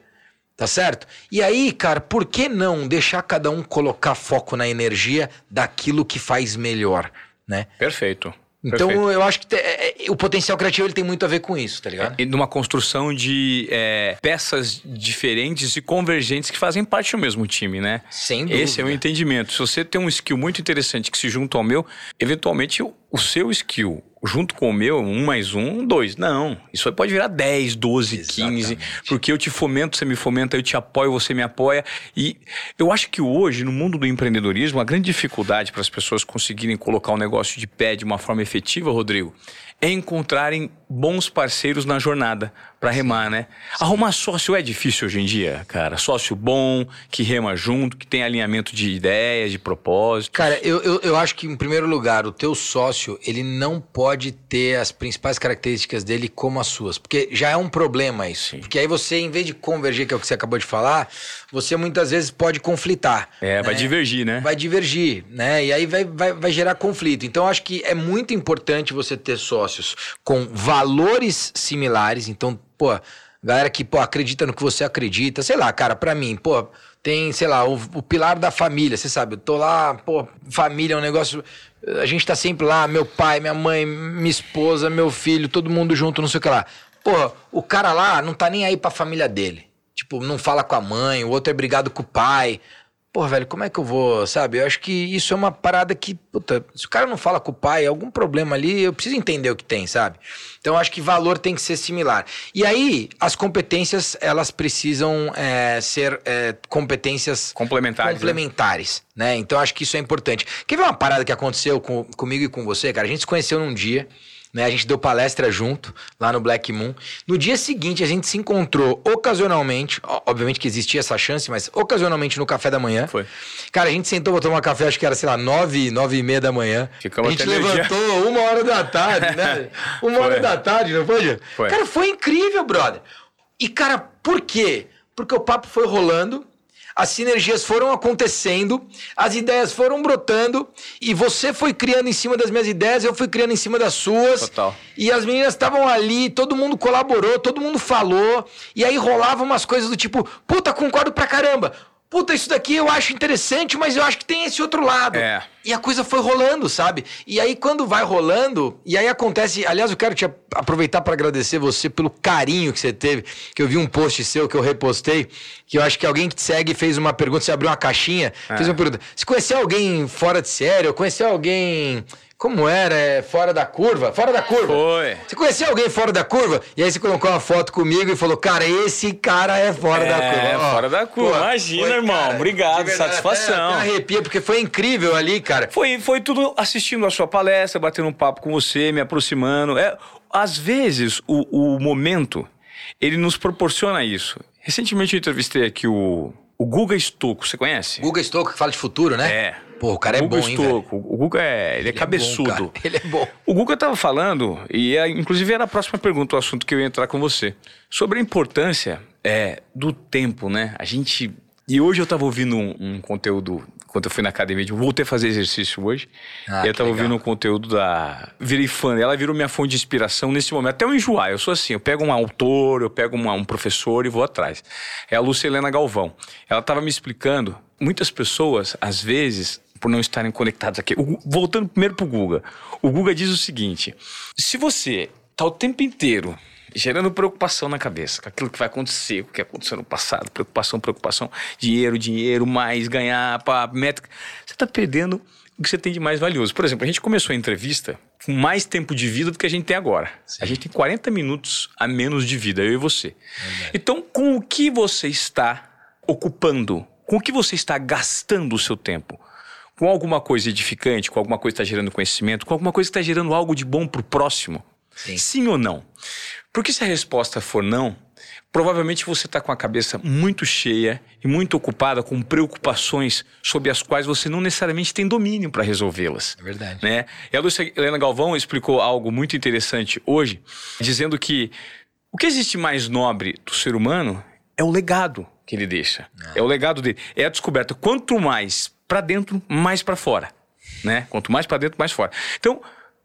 [SPEAKER 2] Tá certo? E aí, cara, por que não deixar cada um colocar foco na energia daquilo que faz melhor, né?
[SPEAKER 1] Perfeito.
[SPEAKER 2] Então
[SPEAKER 1] Perfeito.
[SPEAKER 2] eu acho que te, é, é, o potencial criativo ele tem muito a ver com isso, tá ligado?
[SPEAKER 1] E numa construção de é, peças diferentes e convergentes que fazem parte do mesmo time, né?
[SPEAKER 2] Sem dúvida.
[SPEAKER 1] Esse é o entendimento. Se você tem um skill muito interessante que se junta ao meu, eventualmente o seu skill junto com o meu, um mais um, dois. Não. Isso aí pode virar 10, 12, Exatamente. 15. Porque eu te fomento, você me fomenta, eu te apoio, você me apoia. E eu acho que hoje, no mundo do empreendedorismo, a grande dificuldade para as pessoas conseguirem colocar o um negócio de pé de uma forma efetiva, Rodrigo, é encontrarem bons parceiros na jornada Pra remar, né? Arrumar sócio é difícil hoje em dia, cara. Sócio bom, que rema junto, que tem alinhamento de ideias, de propósito.
[SPEAKER 2] Cara, eu, eu, eu acho que, em primeiro lugar, o teu sócio, ele não pode ter as principais características dele como as suas. Porque já é um problema isso.
[SPEAKER 1] Sim.
[SPEAKER 2] Porque aí você, em vez de convergir, que é o que você acabou de falar, você muitas vezes pode conflitar.
[SPEAKER 1] É, vai
[SPEAKER 2] né?
[SPEAKER 1] divergir, né?
[SPEAKER 2] Vai divergir, né? E aí vai, vai, vai gerar conflito. Então, eu acho que é muito importante você ter sócios com valores similares. Então, pô, galera que, pô, acredita no que você acredita. Sei lá, cara, pra mim, pô, tem, sei lá, o, o pilar da família. Você sabe, eu tô lá, pô, família é um negócio. A gente tá sempre lá, meu pai, minha mãe, minha esposa, meu filho, todo mundo junto, não sei o que lá. Pô, o cara lá não tá nem aí pra família dele. Tipo, não fala com a mãe, o outro é brigado com o pai. Pô, velho, como é que eu vou, sabe? Eu acho que isso é uma parada que, puta, se o cara não fala com o pai, algum problema ali, eu preciso entender o que tem, sabe? Então eu acho que valor tem que ser similar. E aí, as competências, elas precisam é, ser é, competências
[SPEAKER 1] Complementares. né?
[SPEAKER 2] complementares, né? Então eu acho que isso é importante. Quer ver uma parada que aconteceu com- comigo e com você, cara? A gente se conheceu num dia, né? A gente deu palestra junto, lá no Black Moon. No dia seguinte, a gente se encontrou ocasionalmente, obviamente que existia essa chance, mas ocasionalmente no café da manhã.
[SPEAKER 1] Foi.
[SPEAKER 2] Cara, a gente sentou pra tomar café, acho que era, sei lá, nove, nove e meia da manhã.
[SPEAKER 1] Ficamos
[SPEAKER 2] a gente levantou uma hora da tarde, né? Uma hora
[SPEAKER 1] Foi.
[SPEAKER 2] da tarde, não foi?
[SPEAKER 1] Foi.
[SPEAKER 2] Cara, foi incrível, brother. E, cara, por quê? Porque o papo foi rolando, as sinergias foram acontecendo, as ideias foram brotando, e você foi criando em cima das minhas ideias, eu fui criando em cima das suas.
[SPEAKER 1] Total.
[SPEAKER 2] E as meninas estavam ali, todo mundo colaborou, todo mundo falou, e aí rolavam umas coisas do tipo, puta, concordo pra caramba. Puta, isso daqui eu acho interessante, mas eu acho que tem esse outro lado.
[SPEAKER 1] É.
[SPEAKER 2] E a coisa foi rolando, sabe? E aí, quando vai rolando, e aí acontece. Aliás, eu quero te aproveitar para agradecer você pelo carinho que você teve. Que eu vi um post seu que eu repostei, que eu acho que alguém que te segue fez uma pergunta, você abriu uma caixinha,
[SPEAKER 1] É.
[SPEAKER 2] fez uma pergunta. Você conheceu alguém fora de série? Ou conheceu alguém. Como era? É, fora da curva? Fora da curva?
[SPEAKER 1] Foi.
[SPEAKER 2] Você conheceu alguém fora da curva? E aí você colocou uma foto comigo e falou, cara, esse cara é fora da curva.
[SPEAKER 1] É, fora da curva. Imagina, irmão. Obrigado,
[SPEAKER 2] de verdade,
[SPEAKER 1] satisfação.
[SPEAKER 2] Até, até arrepia, porque foi incrível ali, cara.
[SPEAKER 1] Foi, foi tudo assistindo a sua palestra, batendo um papo com você, me aproximando. É, às vezes, o, o momento, ele nos proporciona isso. Recentemente eu entrevistei aqui o, o Guga Stocco, você conhece?
[SPEAKER 2] Guga Stocco que fala de futuro, né?
[SPEAKER 1] É.
[SPEAKER 2] Pô, o cara é
[SPEAKER 1] Guga
[SPEAKER 2] bom, hein, velho?
[SPEAKER 1] Stocco. O Guga é, ele é,
[SPEAKER 2] Ele
[SPEAKER 1] cabeçudo.
[SPEAKER 2] É bom, cara. Ele é bom.
[SPEAKER 1] O Guga estava falando, e é, inclusive era a próxima pergunta, o assunto que eu ia entrar com você, sobre a importância é, do tempo, né? A gente. E hoje eu estava ouvindo um, um conteúdo, quando eu fui na academia, eu voltei a fazer exercício hoje,
[SPEAKER 2] Ah,
[SPEAKER 1] e eu estava
[SPEAKER 2] legal.
[SPEAKER 1] ouvindo um conteúdo da. Virei fã, ela virou minha fonte de inspiração nesse momento. Até eu enjoar, eu sou assim, eu pego um autor, eu pego uma- um professor e vou atrás. É a Lucilena Galvão. Ela estava me explicando, muitas pessoas, às vezes, por não estarem conectados aqui. O voltando primeiro pro Guga. O Guga diz o seguinte: se você tá o tempo inteiro gerando preocupação na cabeça com aquilo que vai acontecer, com o que aconteceu no passado, preocupação, preocupação, dinheiro, dinheiro, mais, ganhar, pá, métrica, você tá perdendo o que você tem de mais valioso. Por exemplo, a gente começou a entrevista com mais tempo de vida do que a gente tem agora. A gente tem 40 minutos a menos de vida, eu e você. Então, com o que você está ocupando, com o que você está gastando o seu tempo? com alguma coisa edificante, com alguma coisa que está gerando conhecimento, com alguma coisa que está gerando algo de bom para o próximo?
[SPEAKER 2] Sim.
[SPEAKER 1] ou não? Porque se a resposta for não, provavelmente você está com a cabeça muito cheia e muito ocupada com preocupações sobre as quais você não necessariamente tem domínio para resolvê-las.
[SPEAKER 2] É verdade.
[SPEAKER 1] Né? E a Lúcia Helena Galvão explicou algo muito interessante hoje, dizendo que o que existe mais nobre do ser humano é o legado que ele deixa. É, o legado dele. É a descoberta. Quanto mais para dentro, mais para fora. Né? Quanto mais para dentro, mais fora. Então,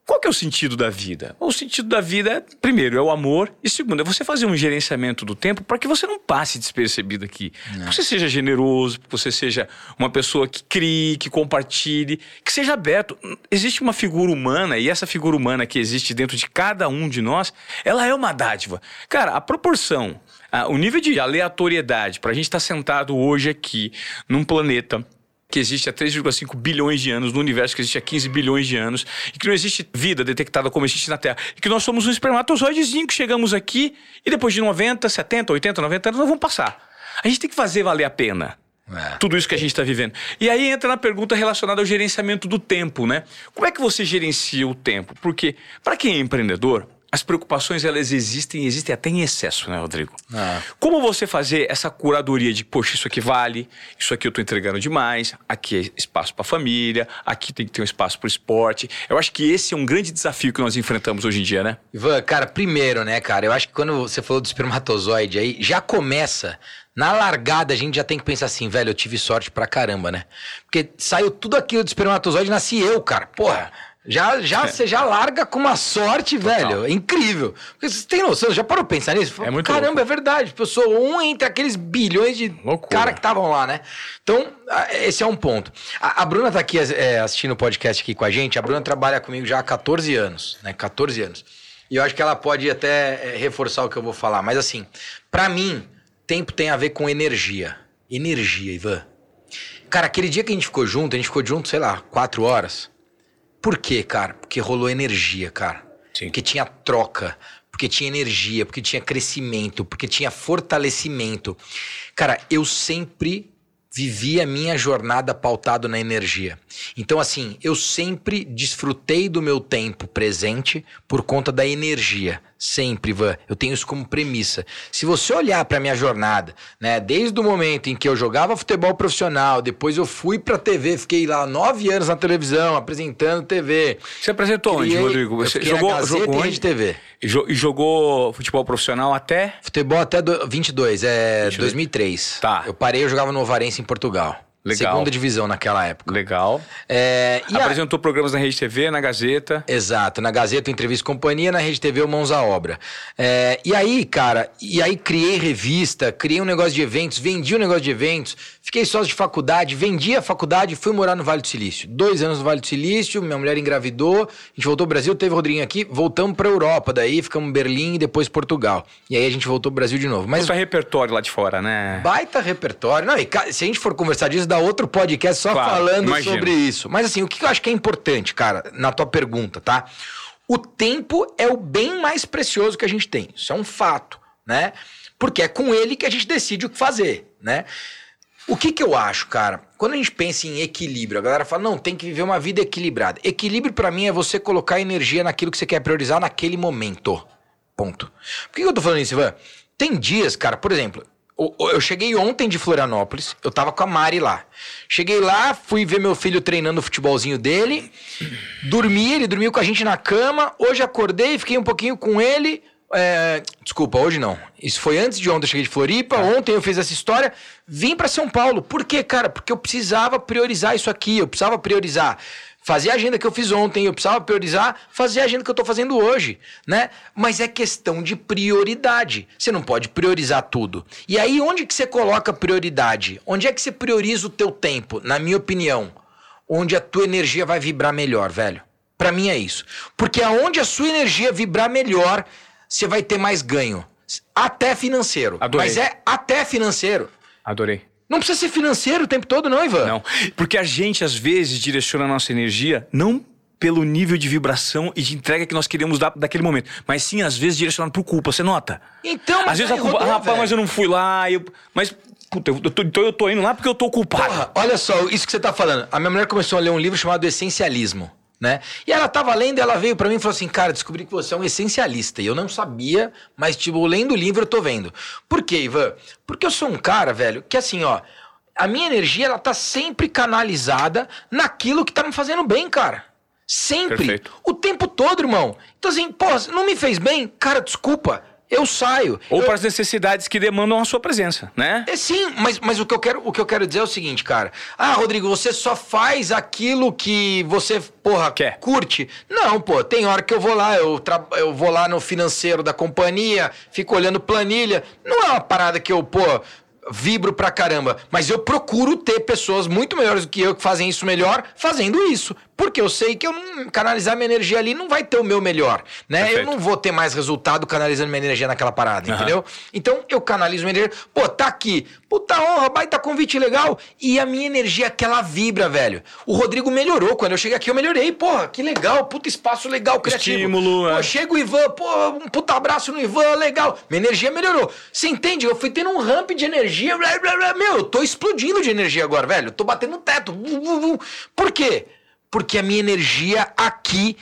[SPEAKER 1] qual que é o sentido da vida? O sentido da vida, é, primeiro, é o amor. E segundo, é você fazer um gerenciamento do tempo para que você não passe despercebido aqui. Que você seja generoso, que você seja uma pessoa que crie, que compartilhe, que seja aberto. Existe uma figura humana, e essa figura humana que existe dentro de cada um de nós, ela é uma dádiva. Cara, a proporção, a- o nível de aleatoriedade para a gente estar sentado hoje aqui num planeta que existe há 3,5 bilhões de anos, no universo que existe há 15 bilhões de anos, e que não existe vida detectada como existe na Terra, e que nós somos um espermatozoidezinho que chegamos aqui e depois de 90, 70, 80, 90 anos nós vamos passar. A gente tem que fazer valer a pena.
[SPEAKER 2] É.
[SPEAKER 1] Tudo isso que a gente está vivendo. E aí entra na pergunta relacionada ao gerenciamento do tempo, né? Como é que você gerencia o tempo? Porque, para quem é empreendedor, as preocupações elas existem, existem até em excesso, né, Rodrigo?
[SPEAKER 2] Ah.
[SPEAKER 1] Como você fazer essa curadoria de, poxa, isso aqui vale, isso aqui eu tô entregando demais, aqui é espaço para família, aqui tem que ter um espaço para esporte. Eu acho que esse é um grande desafio que nós enfrentamos hoje em dia, né?
[SPEAKER 2] Ivan, cara, primeiro, né, cara, eu acho que quando você falou do espermatozoide aí, já começa na largada a gente já tem que pensar assim, velho, eu tive sorte pra caramba, né? Porque saiu tudo aquilo do espermatozoide, nasci eu, cara. Porra, já, já, você já larga com uma sorte,
[SPEAKER 1] Total.
[SPEAKER 2] velho. É incrível. Porque você tem noção, já parou pra pensar nisso?
[SPEAKER 1] É muito
[SPEAKER 2] Caramba,
[SPEAKER 1] louco.
[SPEAKER 2] é verdade. Eu sou um entre aqueles bilhões de
[SPEAKER 1] Loucura.
[SPEAKER 2] cara que estavam lá, né? Então, esse é um ponto. A, a Bruna tá aqui é, assistindo o podcast aqui com a gente. A Bruna trabalha comigo já há 14 anos, né? 14 anos. E eu acho que ela pode até é, reforçar o que eu vou falar. Mas assim, pra mim, tempo tem a ver com energia. Energia, Ivan. Cara, aquele dia que a gente ficou junto, a gente ficou junto, sei lá, quatro horas. Por quê, cara? Porque rolou energia, cara.
[SPEAKER 1] Sim.
[SPEAKER 2] Porque tinha troca, porque tinha energia, porque tinha crescimento, porque tinha fortalecimento. Cara, eu sempre vivi a minha jornada pautado na energia. Então, assim, eu sempre desfrutei do meu tempo presente por conta da energia. Sempre, Ivan. Eu tenho isso como premissa. Se você olhar pra minha jornada, né, desde o momento em que eu jogava futebol profissional, depois eu fui pra TV, fiquei lá nove anos na televisão, apresentando TV.
[SPEAKER 1] Você apresentou onde,
[SPEAKER 2] Criei-
[SPEAKER 1] Rodrigo?
[SPEAKER 2] eu
[SPEAKER 1] Você jogou, jogou onde?
[SPEAKER 2] TV.
[SPEAKER 1] E, jo- e jogou futebol profissional até?
[SPEAKER 2] Futebol até do, 22, é
[SPEAKER 1] 22.
[SPEAKER 2] 2003.
[SPEAKER 1] Tá.
[SPEAKER 2] Eu parei, eu jogava no Varense em Portugal.
[SPEAKER 1] Legal.
[SPEAKER 2] Segunda divisão naquela época.
[SPEAKER 1] Legal.
[SPEAKER 2] É, e a-
[SPEAKER 1] Apresentou programas na Rede TV, na Gazeta.
[SPEAKER 2] Exato, na Gazeta, Entrevista e Companhia, na Rede TV, Mãos à Obra. É, e aí, cara, e aí criei revista, criei um negócio de eventos, vendi um negócio de eventos, fiquei sócio de faculdade, vendi a faculdade e fui morar no Vale do Silício. Dois anos no Vale do Silício, minha mulher engravidou, a gente voltou ao Brasil, teve o Rodriguinho aqui, voltamos pra Europa, daí ficamos em Berlim e depois Portugal. E aí a gente voltou pro Brasil de novo. Mas
[SPEAKER 1] Mas repertório lá de fora, né?
[SPEAKER 2] Baita repertório. Não, e se a gente for conversar disso, dá outro podcast só
[SPEAKER 1] Claro,
[SPEAKER 2] falando
[SPEAKER 1] imagino.
[SPEAKER 2] sobre isso. Mas assim, o que eu acho que é importante, cara, na tua pergunta, tá? O tempo é o bem mais precioso que a gente tem. Isso é um fato, né? Porque é com ele que a gente decide o que fazer, né? O que que eu acho, cara? Quando a gente pensa em equilíbrio, a galera fala, não, tem que viver uma vida equilibrada. Equilíbrio pra mim é você colocar energia naquilo que você quer priorizar naquele momento. Ponto. Por que que eu tô falando isso, Ivan? Tem dias, cara, por exemplo, eu cheguei ontem de Florianópolis, eu tava com a Mari lá. Cheguei lá, fui ver meu filho treinando o futebolzinho dele, dormi, ele dormiu com a gente na cama, hoje acordei, fiquei um pouquinho com ele. É, desculpa, hoje não. Isso foi antes de ontem, eu cheguei de Floripa, ontem eu fiz essa história, vim pra São Paulo. Por quê, cara? Porque eu precisava priorizar isso aqui, eu precisava priorizar fazer a agenda que eu fiz ontem, eu precisava priorizar, fazer a agenda que eu tô fazendo hoje, né? Mas é questão de prioridade. Você não pode priorizar tudo. E aí onde que você coloca prioridade? Onde é que você prioriza o teu tempo? Na minha opinião, onde a tua energia vai vibrar melhor, velho. Pra mim é isso. Porque aonde a sua energia vibrar melhor, você vai ter mais ganho. Até financeiro.
[SPEAKER 1] Adorei.
[SPEAKER 2] Mas é até financeiro.
[SPEAKER 1] Adorei.
[SPEAKER 2] Não precisa ser financeiro o tempo todo, não, Ivan.
[SPEAKER 1] Não. Porque a gente, às vezes, direciona a nossa energia não pelo nível de vibração e de entrega que nós queremos dar daquele momento, mas sim, às vezes, direcionado por culpa. Você nota?
[SPEAKER 2] Então, mas
[SPEAKER 1] Às vezes a culpa,
[SPEAKER 2] rodou,
[SPEAKER 1] ah, rapaz,
[SPEAKER 2] velho.
[SPEAKER 1] mas eu não fui lá. Eu... Mas, puta, eu tô, então eu tô indo lá porque eu tô culpado.
[SPEAKER 2] Porra, olha só, isso que você tá falando. A minha mulher começou a ler um livro chamado Essencialismo, né? E ela tava lendo, ela veio pra mim e falou assim: "Cara, descobri que você é um essencialista". E eu não sabia, mas tipo, lendo o livro eu tô vendo. Por quê, Ivan? Porque eu sou um cara, velho, que assim, ó, a minha energia ela tá sempre canalizada naquilo que tá me fazendo bem, cara. Sempre.
[SPEAKER 1] Perfeito.
[SPEAKER 2] O tempo todo, irmão. Então assim, pô, não me fez bem? Cara, desculpa. Eu saio.
[SPEAKER 1] Ou
[SPEAKER 2] eu,
[SPEAKER 1] para as necessidades que demandam a sua presença, né?
[SPEAKER 2] é sim, mas, mas o, que eu quero, o que eu quero dizer é o seguinte, cara. Ah, Rodrigo, você só faz aquilo que você, porra,
[SPEAKER 1] Quer.
[SPEAKER 2] curte. Não, pô, tem hora que eu vou lá, eu, tra- eu vou lá no financeiro da companhia, fico olhando planilha. Não é uma parada que eu, pô, vibro pra caramba. Mas eu procuro ter pessoas muito melhores do que eu que fazem isso melhor fazendo isso. Porque eu sei que eu não canalizar minha energia ali não vai ter o meu melhor, né? Eu
[SPEAKER 1] Perfeito.
[SPEAKER 2] não vou ter mais resultado canalizando minha energia naquela parada,
[SPEAKER 1] Aham.
[SPEAKER 2] entendeu? Então eu canalizo minha energia. Pô, tá aqui. Puta honra, baita convite legal. E a minha energia, aquela vibra, velho. O Rodrigo melhorou. Quando eu cheguei aqui, eu melhorei. Porra, que legal. Puta espaço legal, criativo.
[SPEAKER 1] Estímulo,
[SPEAKER 2] Pô,
[SPEAKER 1] é.
[SPEAKER 2] chega o Ivan, pô, um puta abraço no Ivan, legal. Minha energia melhorou. Você entende? Eu fui tendo um ramp de energia. Blá, blá, blá. Meu, eu tô explodindo de energia agora, velho. Eu tô batendo no teto. Por quê? Porque a minha energia aqui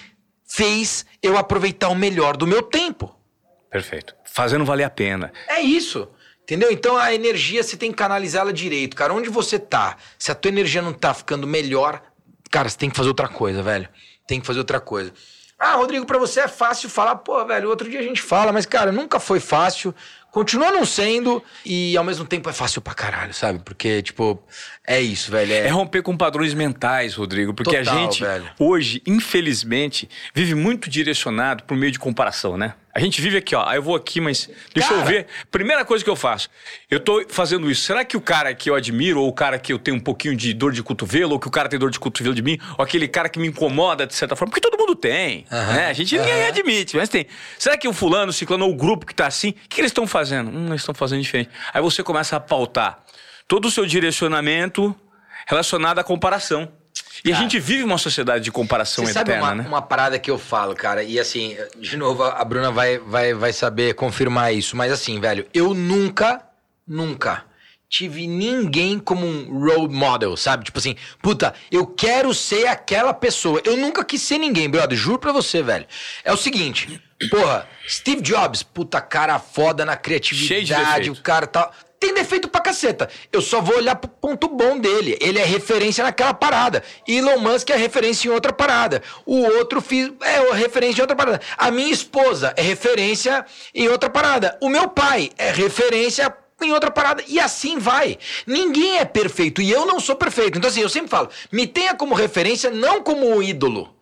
[SPEAKER 2] fez eu aproveitar o melhor do meu tempo.
[SPEAKER 1] Perfeito. Fazendo valer a pena.
[SPEAKER 2] É isso. Entendeu? Então a energia você tem que canalizá-la direito, cara. Onde você tá? Se a tua energia não tá ficando melhor, cara, você tem que fazer outra coisa, velho. Tem que fazer outra coisa. Ah, Rodrigo, para você é fácil falar, pô, velho, outro dia a gente fala, mas, cara, nunca foi fácil. Continua não sendo e ao mesmo tempo é fácil pra caralho, sabe? Porque, tipo, é isso, velho.
[SPEAKER 1] É, é romper com padrões mentais, Rodrigo. Porque
[SPEAKER 2] Total,
[SPEAKER 1] a gente,
[SPEAKER 2] velho.
[SPEAKER 1] hoje, infelizmente, vive muito direcionado por meio de comparação, né? A gente vive aqui, ó. Ah, eu vou aqui, mas deixa eu
[SPEAKER 2] Cara.
[SPEAKER 1] ver. Primeira coisa que eu faço. Eu tô fazendo isso. Será que o cara que eu admiro, ou o cara que eu tenho um pouquinho de dor de cotovelo, ou que o cara tem dor de cotovelo de mim, ou aquele cara que me incomoda de certa forma, porque todo mundo tem. Né? A gente ninguém
[SPEAKER 2] Aham.
[SPEAKER 1] admite, mas tem. Será que o fulano, o ciclano, ou o grupo que tá assim, o que, que eles estão fazendo? Hum, eles estão fazendo diferente. Aí você começa a pautar todo o seu direcionamento relacionado à comparação. E a
[SPEAKER 2] Cara.
[SPEAKER 1] gente vive uma sociedade de comparação
[SPEAKER 2] Você sabe
[SPEAKER 1] eterna,
[SPEAKER 2] uma,
[SPEAKER 1] né?
[SPEAKER 2] uma parada que eu falo, cara, e assim, de novo, a Bruna vai, vai, vai saber confirmar isso, mas assim, velho, eu nunca, nunca tive ninguém como um role model, sabe? Tipo assim, puta, eu quero ser aquela pessoa. Eu nunca quis ser ninguém, brother, juro pra você, velho. É o seguinte, porra, Steve Jobs, puta cara foda na criatividade, o cara tal. Tem defeito pra caceta. Eu só vou olhar pro ponto bom dele. Ele é referência naquela parada. Elon Musk é referência em outra parada. O outro é referência em outra parada. A minha esposa é referência em outra parada. O meu pai é referência em outra parada. E assim vai. Ninguém é perfeito. E eu não sou perfeito. Então, assim, eu sempre falo: me tenha como referência, não como ídolo.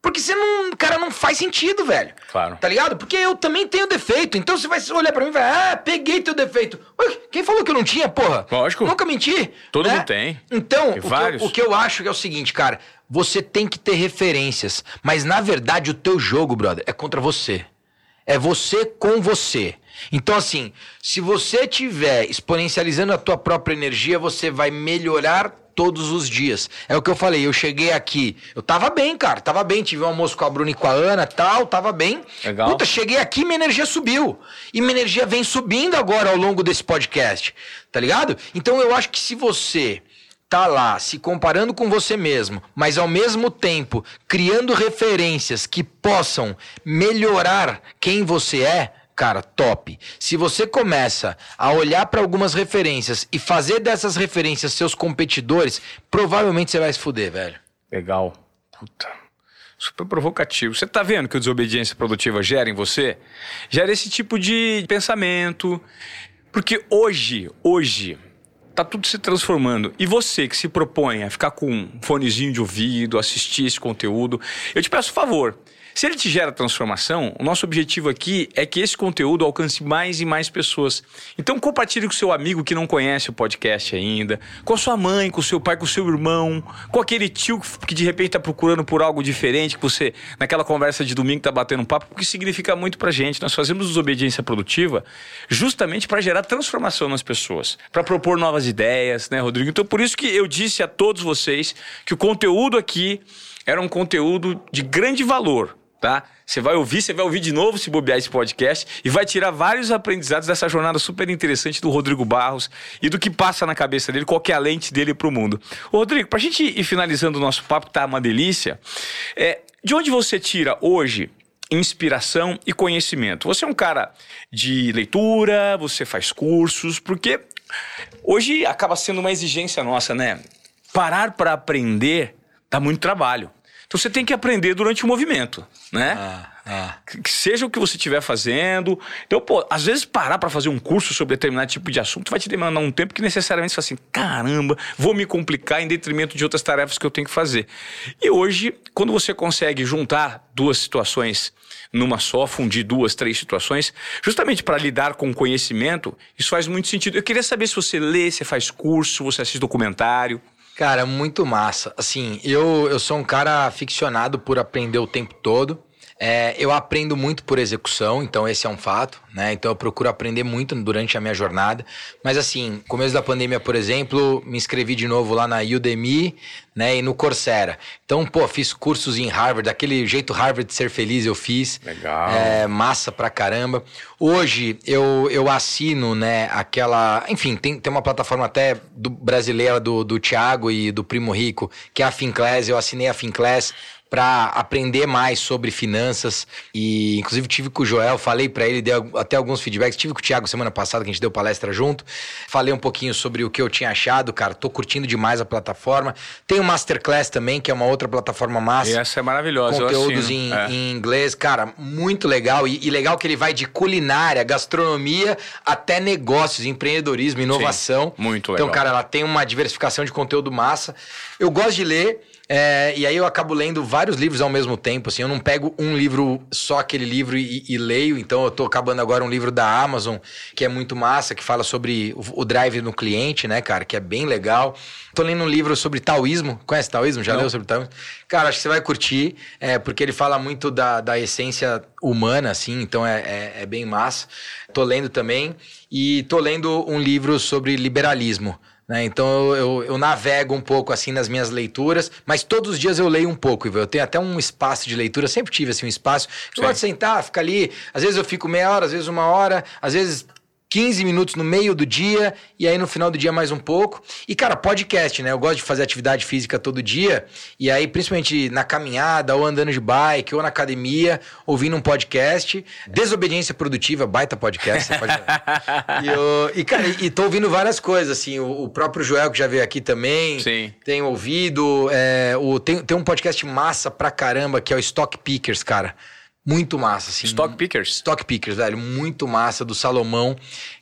[SPEAKER 2] Porque você não. Cara, não faz sentido, velho.
[SPEAKER 1] Claro.
[SPEAKER 2] Tá ligado? Porque eu também tenho defeito. Então você vai olhar pra mim e vai, ah, peguei teu defeito. Ué, quem falou que eu não tinha, porra?
[SPEAKER 1] Lógico.
[SPEAKER 2] Nunca menti.
[SPEAKER 1] Todo
[SPEAKER 2] né?
[SPEAKER 1] mundo tem.
[SPEAKER 2] Então,
[SPEAKER 1] Tem
[SPEAKER 2] o que, eu, o que eu acho que é o seguinte, cara, você tem que ter referências. Mas na verdade, o teu jogo, brother, é contra você. É você com você. Então, assim, se você tiver exponencializando a tua própria energia, você vai melhorar todos os dias. É o que eu falei, eu cheguei aqui, eu tava bem, cara, tava bem, tive um almoço com a Bruna e com a Ana tal, tava bem.
[SPEAKER 1] Legal.
[SPEAKER 2] Puta, cheguei aqui, minha energia subiu. E minha energia vem subindo agora ao longo desse podcast, tá ligado? Então eu acho que se você tá lá se comparando com você mesmo, mas ao mesmo tempo criando referências que possam melhorar quem você é, cara, top. Se você começa a olhar para algumas referências e fazer dessas referências seus competidores, provavelmente você vai se fuder, velho.
[SPEAKER 1] Legal. Puta. Super provocativo. Você tá vendo que a desobediência produtiva gera em você? Gera esse tipo de pensamento. Porque hoje, hoje, tá tudo se transformando. E você que se propõe a ficar com um fonezinho de ouvido, assistir esse conteúdo, eu te peço um favor. Se ele te gera transformação, o nosso objetivo aqui é que esse conteúdo alcance mais e mais pessoas. Então compartilhe com seu amigo que não conhece o podcast ainda, com a sua mãe, com o seu pai, com o seu irmão, com aquele tio que- de repente está procurando por algo diferente, que você, naquela conversa de domingo, tá batendo um papo, porque significa muito pra gente. Nós fazemos desobediência produtiva justamente para gerar transformação nas pessoas, para propor novas ideias, né, Rodrigo? Então por isso que eu disse a todos vocês que o conteúdo aqui era um conteúdo de grande valor, tá? Você vai ouvir, você vai ouvir de novo se bobear esse podcast e vai tirar vários aprendizados dessa jornada super interessante do Rodrigo Barros e do que passa na cabeça dele, qual é a lente dele pro mundo. Ô, Rodrigo, pra gente ir finalizando o nosso papo, tá uma delícia, é, de onde você tira hoje inspiração e conhecimento? Você é um cara de leitura, você faz cursos, porque hoje acaba sendo uma exigência nossa, né? Parar para aprender dá muito trabalho. Então você tem que aprender durante o movimento, né?
[SPEAKER 2] Ah, ah.
[SPEAKER 1] Que seja o que você estiver fazendo. Então, pô, às vezes parar para fazer um curso sobre determinado tipo de assunto vai te demandar um tempo que necessariamente você fala assim: caramba, vou me complicar em detrimento de outras tarefas que eu tenho que fazer. E hoje, quando você consegue juntar duas situações numa só, fundir duas, três situações, justamente para lidar com o conhecimento, isso faz muito sentido. Eu queria saber se você lê, se faz curso, você assiste documentário.
[SPEAKER 2] Cara, muito massa. Assim, eu, eu sou um cara aficionado por aprender o tempo todo. É, eu aprendo muito por execução, então esse é um fato, né? Então eu procuro aprender muito durante a minha jornada. Mas assim, começo da pandemia, por exemplo, me inscrevi de novo lá na Udemy, né? E no Coursera. Então, pô, fiz cursos em Harvard, daquele jeito Harvard de ser feliz eu fiz.
[SPEAKER 1] Legal.
[SPEAKER 2] É, massa pra caramba. Hoje eu, eu assino, né, aquela. Enfim, tem, tem uma plataforma até do, brasileira do, do Thiago e do Primo Rico, que é a Finclass. Eu assinei a Finclass para aprender mais sobre finanças. E, inclusive, tive com o Joel, falei para ele, dei até alguns feedbacks. Tive com o Thiago semana passada, que a gente deu palestra junto. Falei um pouquinho sobre o que eu tinha achado, cara. Tô curtindo demais a plataforma. Tem o Masterclass também, que é uma outra plataforma massa. E
[SPEAKER 1] essa é maravilhosa.
[SPEAKER 2] Conteúdos em, é. em, inglês, cara, muito legal. E, e, legal que ele vai de culinária, gastronomia, até negócios, empreendedorismo, inovação.
[SPEAKER 1] Sim, muito
[SPEAKER 2] então, legal. Então, cara, ela tem uma diversificação de conteúdo massa. Eu gosto de ler. É, e aí eu acabo lendo vários livros ao mesmo tempo, assim, eu não pego um livro, só aquele livro e, e leio, então eu tô acabando agora um livro da Amazon, que é muito massa, que fala sobre o, o drive no cliente, né, cara, que é bem legal. Tô lendo um livro sobre taoísmo, conhece taoísmo? Já não. leu sobre taoísmo? Cara, acho que você vai curtir, é, porque ele fala muito da, da essência humana, assim, então é, é, é bem massa. Tô lendo também, e tô lendo um livro sobre liberalismo, né? Então eu, eu, eu, navego um pouco assim nas minhas leituras, mas todos os dias eu leio um pouco. Eu tenho até um espaço de leitura, sempre tive assim um espaço. Eu gosto de sentar, ficar ali. Às vezes eu fico meia hora, às vezes uma hora, às vezes 15 minutos no meio do dia e aí no final do dia mais um pouco. E cara, podcast, né? Eu gosto de fazer atividade física todo dia e aí principalmente na caminhada ou andando de bike ou na academia, ouvindo um podcast. Desobediência produtiva, baita podcast. Pode... e, eu, e cara, e, tô ouvindo várias coisas assim. O, o, próprio Joel que já veio aqui também.
[SPEAKER 1] Sim.
[SPEAKER 2] Tem ouvido. É, o, tem, tem um podcast massa pra caramba que é o Stock Pickers, cara. Muito massa, assim.
[SPEAKER 1] Stock Pickers?
[SPEAKER 2] Stock Pickers, velho. Muito massa, do Salomão.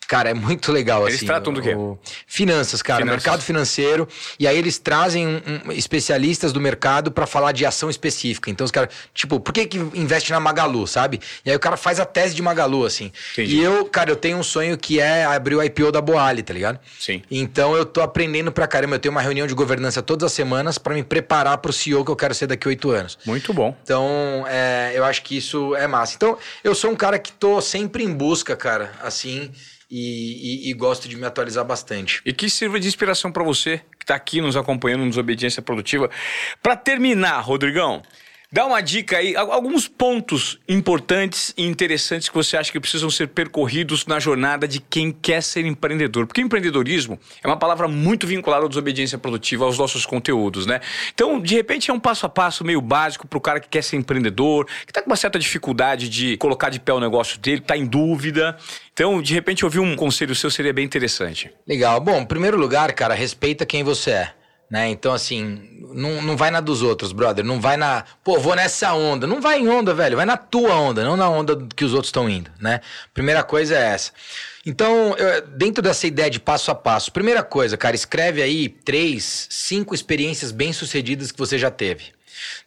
[SPEAKER 2] Cara, é muito legal,
[SPEAKER 1] eles
[SPEAKER 2] assim.
[SPEAKER 1] Eles tratam do quê?
[SPEAKER 2] O... Finanças, cara, Finanças. mercado financeiro. E aí eles trazem um, um, especialistas do mercado para falar de ação específica. Então os caras, tipo, por que que investe na Magalu, sabe? E aí o cara faz a tese de Magalu, assim. Entendi. E eu, cara, eu tenho um sonho que é abrir o IPO da Boali, tá ligado?
[SPEAKER 1] Sim.
[SPEAKER 2] Então eu tô aprendendo pra caramba. Eu tenho uma reunião de governança todas as semanas para me preparar pro CEO que eu quero ser daqui a oito anos.
[SPEAKER 1] Muito bom.
[SPEAKER 2] Então, é, eu acho que isso é massa. Então, eu sou um cara que tô sempre em busca, cara, assim e, e, e, gosto de me atualizar bastante.
[SPEAKER 1] E que sirva de inspiração para você que está aqui nos acompanhando no Desobediência Produtiva. Para terminar, Rodrigão, Dá uma dica aí, alguns pontos importantes e interessantes que você acha que precisam ser percorridos na jornada de quem quer ser empreendedor. Porque empreendedorismo é uma palavra muito vinculada à desobediência produtiva, aos nossos conteúdos, né? Então, de repente, é um passo a passo meio básico para o cara que quer ser empreendedor, que está com uma certa dificuldade de colocar de pé o negócio dele, está em dúvida. Então, de repente, ouvir um conselho seu seria bem interessante.
[SPEAKER 2] Legal. Bom, em primeiro lugar, cara, respeita quem você é. Né? Então, assim, não, não vai na dos outros, brother. Não vai na. Pô, vou nessa onda. Não vai em onda, velho. Vai na tua onda, não na onda que os outros estão indo, né? Primeira coisa é essa. Então, eu, dentro dessa ideia de passo a passo, primeira coisa, cara, escreve aí três, cinco experiências bem-sucedidas que você já teve.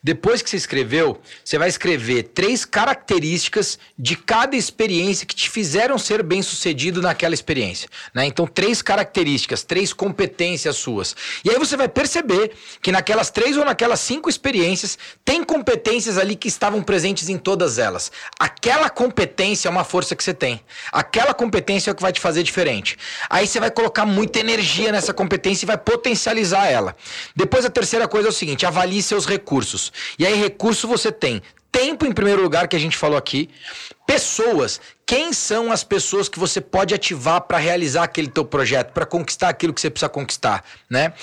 [SPEAKER 2] Depois que você escreveu, você vai escrever três características de cada experiência que te fizeram ser bem sucedido naquela experiência. Né? Então, três características, três competências suas. E aí você vai perceber que naquelas três ou naquelas cinco experiências, tem competências ali que estavam presentes em todas elas. Aquela competência é uma força que você tem. Aquela competência é o que vai te fazer diferente. Aí você vai colocar muita energia nessa competência e vai potencializar ela. Depois, a terceira coisa é o seguinte: avalie seus recursos recursos. E aí, recurso você tem tempo em primeiro lugar que a gente falou aqui, pessoas. Quem são as pessoas que você pode ativar para realizar aquele teu projeto, para conquistar aquilo que você precisa conquistar, né?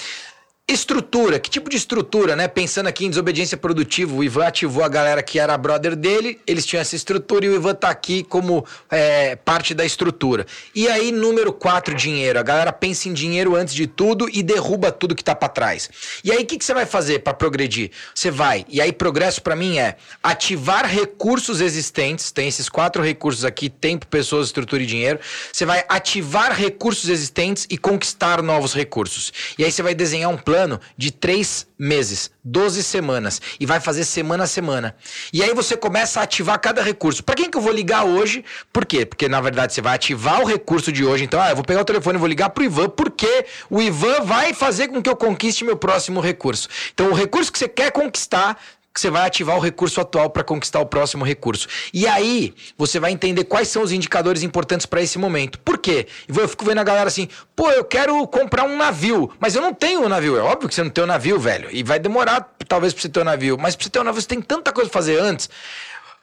[SPEAKER 2] Estrutura, que tipo de estrutura, né? Pensando aqui em desobediência produtiva, o Ivan ativou a galera que era brother dele, eles tinham essa estrutura e o Ivan tá aqui como é, parte da estrutura. E aí, número 4, dinheiro. A galera pensa em dinheiro antes de tudo e derruba tudo que tá para trás. E aí, o que, que você vai fazer para progredir? Você vai, e aí, progresso para mim é ativar recursos existentes, tem esses quatro recursos aqui: tempo, pessoas, estrutura e dinheiro. Você vai ativar recursos existentes e conquistar novos recursos. E aí, você vai desenhar um plano plano de três meses, 12 semanas, e vai fazer semana a semana. E aí você começa a ativar cada recurso. Para quem que eu vou ligar hoje? Por quê? Porque na verdade você vai ativar o recurso de hoje. Então, ah, eu vou pegar o telefone e vou ligar pro Ivan, porque o Ivan vai fazer com que eu conquiste meu próximo recurso. Então, o recurso que você quer conquistar, que você vai ativar o recurso atual para conquistar o próximo recurso. E aí, você vai entender quais são os indicadores importantes para esse momento. Por quê? Eu fico vendo a galera assim, pô, eu quero comprar um navio, mas eu não tenho um navio. É óbvio que você não tem um navio, velho. E vai demorar, talvez, para você ter um navio. Mas para você ter um navio, você tem tanta coisa pra fazer antes.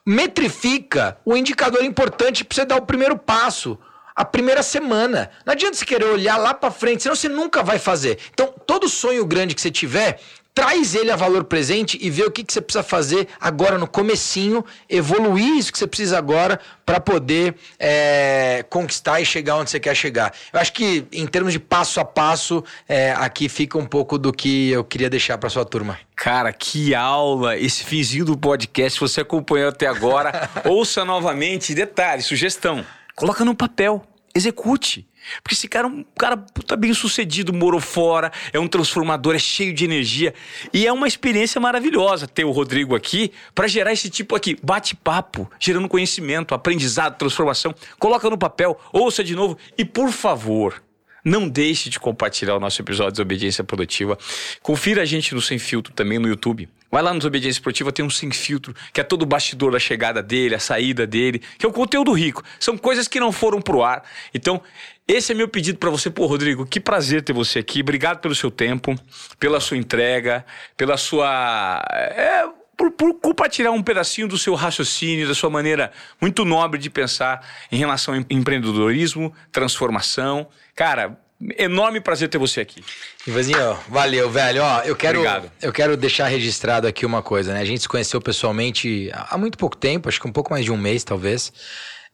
[SPEAKER 2] Metrifica o indicador importante para você dar o primeiro passo a primeira semana. Não adianta você querer olhar lá para frente, senão você nunca vai fazer. Então, todo sonho grande que você tiver, traz ele a valor presente e vê o que, que você precisa fazer agora no comecinho, evoluir isso que você precisa agora para poder é, conquistar e chegar onde você quer chegar. Eu acho que em termos de passo a passo, é, aqui fica um pouco do que eu queria deixar para sua turma.
[SPEAKER 1] Cara, que aula! Esse finzinho do podcast, você acompanhou até agora, ouça novamente. Detalhe, sugestão: coloca no papel, execute. Porque esse cara é um cara puta bem sucedido, morou fora, é um transformador, é cheio de energia. E é uma experiência maravilhosa ter o Rodrigo aqui para gerar esse tipo aqui, bate-papo, gerando conhecimento, aprendizado, transformação. Coloca no papel, ouça de novo e, por favor, não deixe de compartilhar o nosso episódio de Desobediência Produtiva. Confira a gente no Sem Filtro também no YouTube. Vai lá no Desobediência Produtiva, tem um Sem Filtro, que é todo o bastidor da chegada dele, a saída dele, que é um conteúdo rico. São coisas que não foram pro ar. Então, esse é meu pedido para você. Pô, Rodrigo, que prazer ter você aqui. Obrigado pelo seu tempo, pela sua entrega, pela sua. É, por, por, compartilhar um pedacinho do seu raciocínio, da sua maneira muito nobre de pensar em relação ao empreendedorismo, transformação. Cara, enorme prazer ter você aqui.
[SPEAKER 2] Ivazinho, valeu, velho. Ó, eu quero, Obrigado. eu quero deixar registrado aqui uma coisa, né? A gente se conheceu pessoalmente há muito pouco tempo, acho que um pouco mais de um mês, talvez.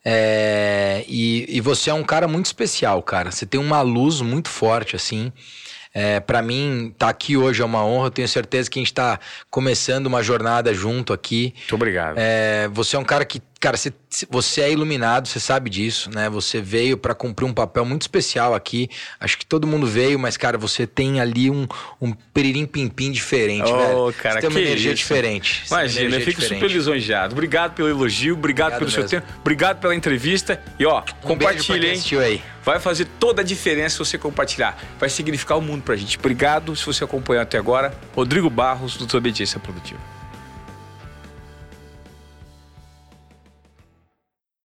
[SPEAKER 2] É, e, e você é um cara muito especial, cara. Você tem uma luz muito forte, assim. É, para mim, estar tá aqui hoje é uma honra. Eu tenho certeza que a gente está começando uma jornada junto aqui.
[SPEAKER 1] Muito obrigado.
[SPEAKER 2] É, você é um cara que Cara, você, você é iluminado, você sabe disso, né? Você veio para cumprir um papel muito especial aqui. Acho que todo mundo veio, mas, cara, você tem ali um, um peririm-pim-pim diferente, oh, velho.
[SPEAKER 1] Cara,
[SPEAKER 2] você tem uma energia isso? diferente.
[SPEAKER 1] Imagina, energia eu fico diferente. super lisonjeado. Obrigado pelo elogio, obrigado, obrigado pelo mesmo. seu tempo, obrigado pela entrevista. E, ó, um compartilha, hein?
[SPEAKER 2] Aí.
[SPEAKER 1] Vai fazer toda a diferença se você compartilhar. Vai significar o mundo pra gente. Obrigado se você acompanhou até agora. Rodrigo Barros, do Desobediência Produtiva.